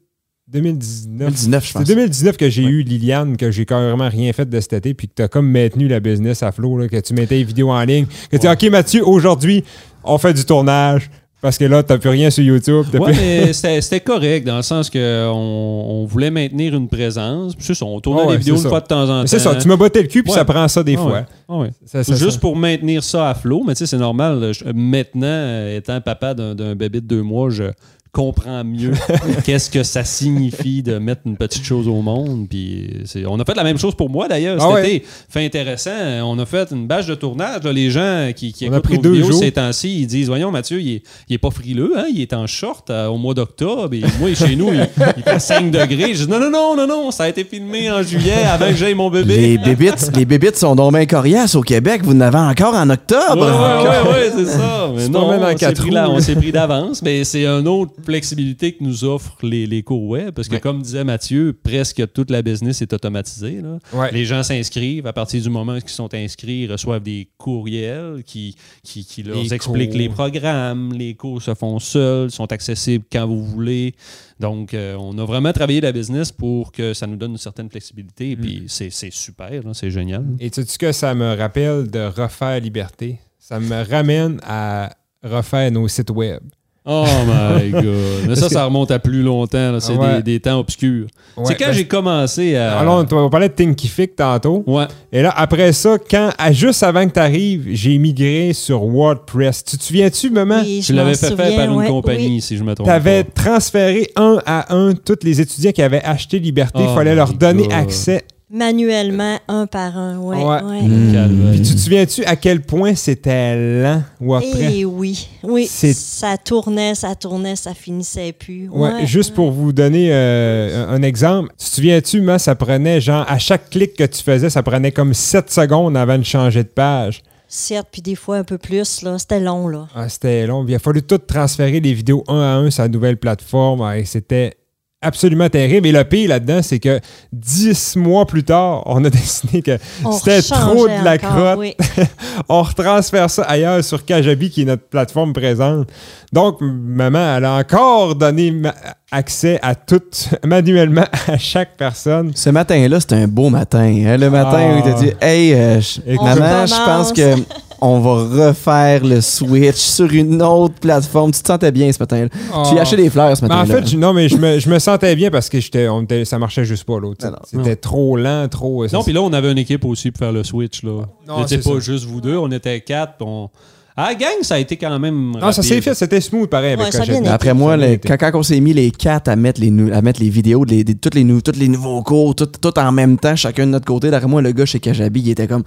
2019 2019, je C'est pense. 2019 que j'ai eu Liliane, que j'ai carrément rien fait de cet été, puis que tu as comme maintenu la business à flot, là, que tu mettais les vidéos en ligne. Que tu dis, OK, Mathieu, aujourd'hui, on fait du tournage. Parce que là, tu plus rien sur YouTube. t'as Ouais, plus- mais *laughs* c'était correct dans le sens que on, voulait maintenir une présence. Puis c'est ça, on tournait ouais, des vidéos une ça. fois de temps en temps. C'est ça, tu m'as botté le cul, puis Ouais. ça prend ça des Ah fois. ouais. Ouais. Ça- ça- Juste pour maintenir ça à flot, mais tu sais, c'est normal. je- maintenant, euh, étant papa d'un bébé de deux mois, je comprends mieux *laughs* qu'est-ce que ça signifie de mettre une petite chose au monde. Puis c'est- on a fait la même chose pour moi d'ailleurs Ah cet ouais. été. Fait intéressant. On a fait une bâche de tournage. là. les gens qui, qui On a écoutent pris nos deux vidéos jours. ces temps-ci, ils disent Voyons, Mathieu, il est, il est pas frileux, hein? il est en short euh, au mois d'octobre. Et moi, chez nous, il, il fait 5 degrés. Je dis Non, non, non, non, non, ça a été filmé en juillet avant que j'aie mon bébé. Les bébites, les bébites sont donc bien coriaces au Québec. Vous en avez encore en octobre. Ouais, ouais, ouais, ouais, c'est *laughs* ça. Mais non, en on s'est pris, roues, là- on là. s'est pris d'avance, mais c'est une autre flexibilité que nous offrent les, les cours web, parce que comme disait Mathieu, presque toute la business est automatisée. là. Les gens s'inscrivent, à partir du moment où ils sont inscrits, ils reçoivent des courriels qui, qui, qui leur Les expliquent cours. les programmes, les cours se font seuls, sont accessibles quand vous voulez. Donc, euh, on a vraiment travaillé la business pour que ça nous donne une certaine flexibilité, et Mm. puis c'est c'est super, c'est génial. Et tu sais que ça me rappelle de refaire Liberté? Ça me ramène à refaire nos sites web. Oh my *laughs* god. Mais ça, que- ça remonte à plus longtemps. là. C'est Ouais. des, des temps obscurs. Ouais, c'est quand ben, j'ai commencé à. Alors, on, on parlait de Thinkific tantôt. Ouais. Et là, après ça, quand, à- juste avant que tu arrives, j'ai migré sur WordPress. Tu te souviens-tu, maman? Oui, Tu je l'avais m'en fait souviens, faire par une compagnie, oui. si je me trompe. Tu avais pas. transféré un à un tous les étudiants qui avaient acheté Liberté. Il Oh fallait leur donner God. accès. Manuellement, un par un. Ouais, Ouais. ouais. Hmm. Puis tu te souviens-tu à quel point c'était lent, WordPress? Et oui, oui, C'est- ça tournait, ça tournait, ça finissait plus. Ouais, Ouais, juste ouais. pour vous donner euh, un, un exemple, tu te souviens-tu, moi, ça prenait genre, à chaque clic que tu faisais, ça prenait comme 7 secondes avant de changer de page? Certes, puis des fois un peu plus, là. C'était long, là. Ah, c'était long. Il a fallu tout transférer les vidéos un à un sur la nouvelle plateforme. Ah, et c'était absolument terrible. Et le pire là-dedans, c'est que 10 mois plus tard, on a *laughs* décidé que c'était trop de la encore, crotte. oui. *laughs* on retransfère ça ailleurs sur Kajabi, qui est notre plateforme présente. Donc, maman, elle a encore donné accès à tout, *laughs* manuellement, à chaque personne. Ce matin-là, c'était un beau matin. hein, Le matin Ah. où il t'a dit Hey, euh, maman, je pense que on va refaire le switch sur une autre plateforme. Tu te sentais bien ce matin-là. Tu y as acheté des fleurs ce matin-là. en fait, je- non, mais je me, je me sentais bien parce que j'étais, on était- ça marchait juste pas, l'autre. C'était trop lent, trop. Non, puis là, on avait une équipe aussi pour faire le switch. Là. Non, C'était c'est pas ça. juste vous deux, on était quatre. On... La gang, ça a été quand même. Non, ça rapide. s'est fait, c'était smooth pareil avec ça. Après moi, Ça quand, quand on s'est mis les quatre à mettre les, à mettre les vidéos, les, des- toutes les, tous les nouveaux cours, tout, tout en même temps, chacun de notre côté, d'après moi, le gars chez Kajabi, il était comme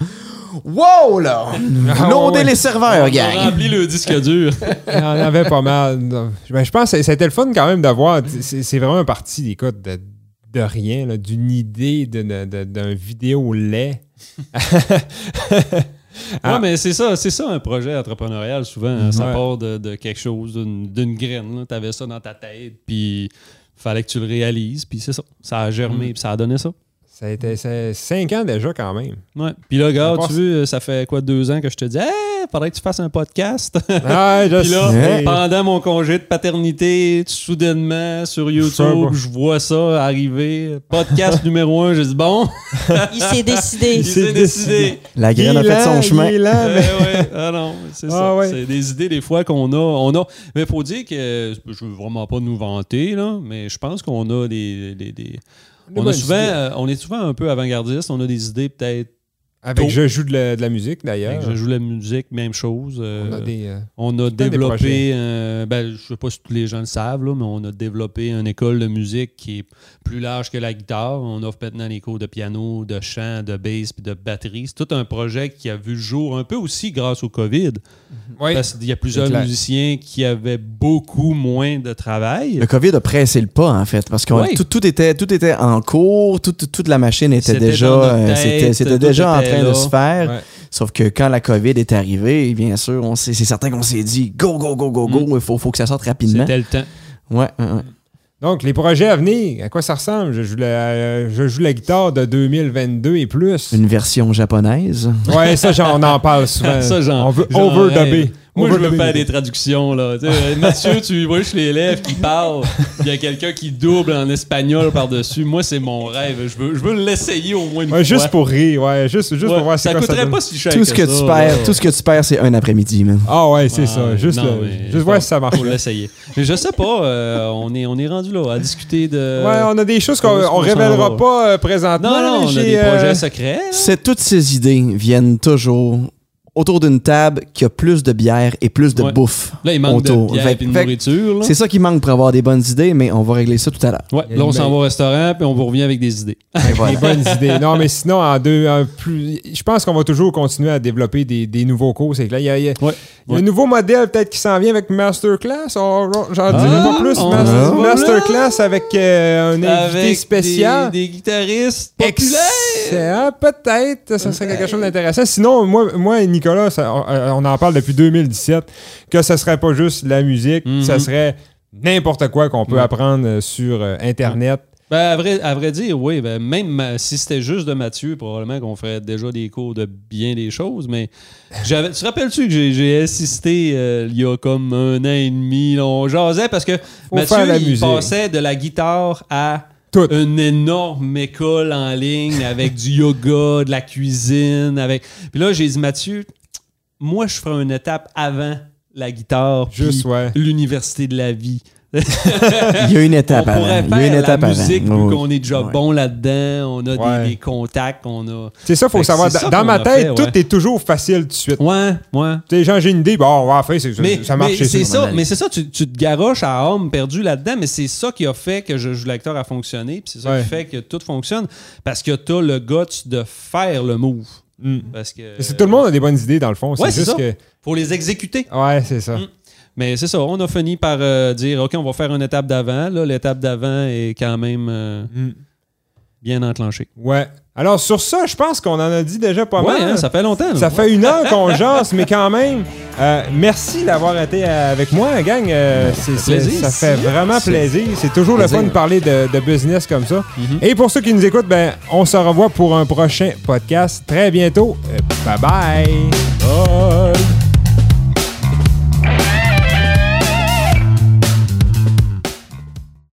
Wow là! *laughs* Ah, Loadez ouais. les serveurs, On a gang! rempli le disque dur. *laughs* Il y en avait pas mal. Ben, je pense que c'était le fun quand même de voir. C'est c'est vraiment un parti, écoute, de, de rien, d'une idée de- de- de- d'un vidéo lait. *laughs* Ah. Mais c'est ça, c'est ça un projet entrepreneurial souvent. hein. Ça part de, de quelque chose, d'une graine. Tu avais ça dans ta tête, puis fallait que tu le réalises, puis c'est ça. Ça a Mm. germé, puis ça a donné ça. Ça a été c'est cinq ans déjà quand même. Ouais. Puis là, gars, tu veux, ça fait quoi, deux ans que je te dis, hey, faudrait que tu fasses un podcast? *laughs* Ah, je Puis là, sais. pendant mon congé de paternité, soudainement, sur YouTube, je vois ça arriver. Podcast *laughs* numéro un, je dis bon, Il s'est *laughs* décidé. il s'est décidé. La graine a Il fait son chemin. il est Euh, mais- ouais. Ah non, c'est Ah ça. ouais. C'est des idées des fois qu'on a. On a. Mais il faut dire que je veux vraiment pas nous vanter, là, mais je pense qu'on a des. On, a bonnes souvent, euh, on est souvent un peu avant-gardiste. On a des idées peut-être Avec tôt. Je joue de la, de la musique, d'ailleurs. Je joue la musique, même chose. euh, On a des... euh, On a de développé, euh, ben, je sais pas si tous les gens le savent, là, mais on a développé une école de musique qui est plus large que la guitare. On offre maintenant les cours de piano, de chant, de bass puis de batterie. C'est tout un projet qui a vu le jour un peu aussi grâce au COVID. Oui. Parce qu'il y a plusieurs musiciens qui avaient beaucoup moins de travail. Le COVID a pressé le pas, en fait, parce que Oui. tout, tout était, tout était en cours, tout- tout- toute la machine était déjà, euh, tête, c'était, c'était tout déjà en était train de se faire. Ouais. Sauf que quand la COVID est arrivée, bien sûr, on s'est- c'est certain qu'on s'est dit go, go, go, go, go, il faut, faut que ça sorte rapidement. C'était le temps. Ouais, ouais, ouais. Donc, les projets à venir, à quoi ça ressemble? Je joue la, euh, je joue la guitare de 2022 et plus. Une version japonaise. Ouais, ça, j'en- on en parle souvent. *laughs* Ça, j'en- on veut overdubber. Moi, je veux faire des traductions. Là. *laughs* Mathieu, tu vois chez l'élève qui parle, il y a quelqu'un qui double en espagnol par-dessus. Moi, c'est mon rêve. Je veux, je veux l'essayer au moins une Ouais, fois. juste pour rire, ouais. Juste, juste Ouais, pour voir ça quoi ça coûterait donne. pas si cher Tout ce que ça, tu perds, tout ce que tu perds, c'est un après-midi, man. Ah ouais, c'est Ah, ça. Juste, non, le- mais juste voir si ça marche. Faut l'essayer. Mais je sais pas, euh, on, est, on est rendu là à discuter de. Ouais, on a des choses qu'on s'en révélera pas euh, présentement. Non, non, on a J'ai, des euh, projets secrets. là. C'est toutes ces idées viennent toujours autour d'une table qui a plus de bière et plus de Ouais. bouffe. Là, il manque autour. de bière Fait- et de fait- nourriture. C'est ça qui manque pour avoir des bonnes idées, mais on va régler ça tout à l'heure. Ouais, là, on s'en va au restaurant, puis on vous revient avec des idées. Voilà. des bonnes idées. Non, mais sinon, en deux, en plus, je pense qu'on va toujours continuer à développer des, des nouveaux cours. C'est que là, il y a, il y a- Ouais. il y a Ouais. un nouveau modèle peut-être qui s'en vient avec Masterclass. On- J'en dirai Ah, pas plus. on Mas- va là. Masterclass avec euh, un invité Avec spécial. Des, des guitaristes populaires. Peut-être, ça serait quelque chose d'intéressant. Sinon, moi, moi et Nicolas, ça- on, euh, on en parle depuis 2017, que ce serait pas juste la musique, Mhm. ça serait n'importe quoi qu'on peut apprendre euh, sur euh, Internet. Ben, à, vrai, à vrai dire, oui. Ben, même si c'était juste de Mathieu, probablement qu'on ferait déjà des cours de bien des choses. Mais *laughs* j'avais, tu te rappelles-tu que j'ai, assisté euh, il y a comme un an et demi? là, on jasait parce que Faut Mathieu, il musique. passait de la guitare à Tout. une énorme école en ligne avec du *laughs* yoga, de la cuisine. avec Puis là, j'ai dit, Mathieu, moi, je ferai une étape avant la guitare, puis Juste, ouais. l'université de la vie. Il y a une étape on avant. pourrait Il y a une faire étape la avant. musique vu Oui, qu'on est déjà Ouais. bon là-dedans, on a Ouais. des, des contacts, on a... C'est ça, faut savoir. ça Dans ma tête, fait, tout ouais. est toujours facile tout de suite. Ouais, ouais. Tu sais, genre, j'ai une idée, bon, on va faire, c'est- Mais, ça mais marche. c'est ça. mais c'est ça, tu, tu te garoches à homme perdu là-dedans, mais c'est ça qui a fait que je joue l'acteur a fonctionné, puis c'est ça Ouais. qui fait que tout fonctionne, parce que t'as le guts de faire le move. Mm. Parce que... C'est- Tout le monde a des bonnes idées, dans le fond. Ouais, c'est c'est juste ça. que. Faut les exécuter. Ouais, c'est ça. Mm. Mais c'est ça, on a fini par euh, dire, OK, on va faire une étape d'avant. Là, l'étape d'avant est quand même euh, Mm. bien enclenchée. Ouais. Alors, sur ça, je pense qu'on en a dit déjà pas ouais, mal. hein, ça fait longtemps. là. Ça fait une heure qu'on *laughs* jase, mais quand même, euh, merci d'avoir été avec moi, gang. C'est- c'est- plaisir. ça fait vraiment plaisir. C'est toujours le fun de parler de, de business comme ça. Mhm. Et pour ceux qui nous écoutent, ben, on se revoit pour un prochain podcast très bientôt. Bye bye. Bye.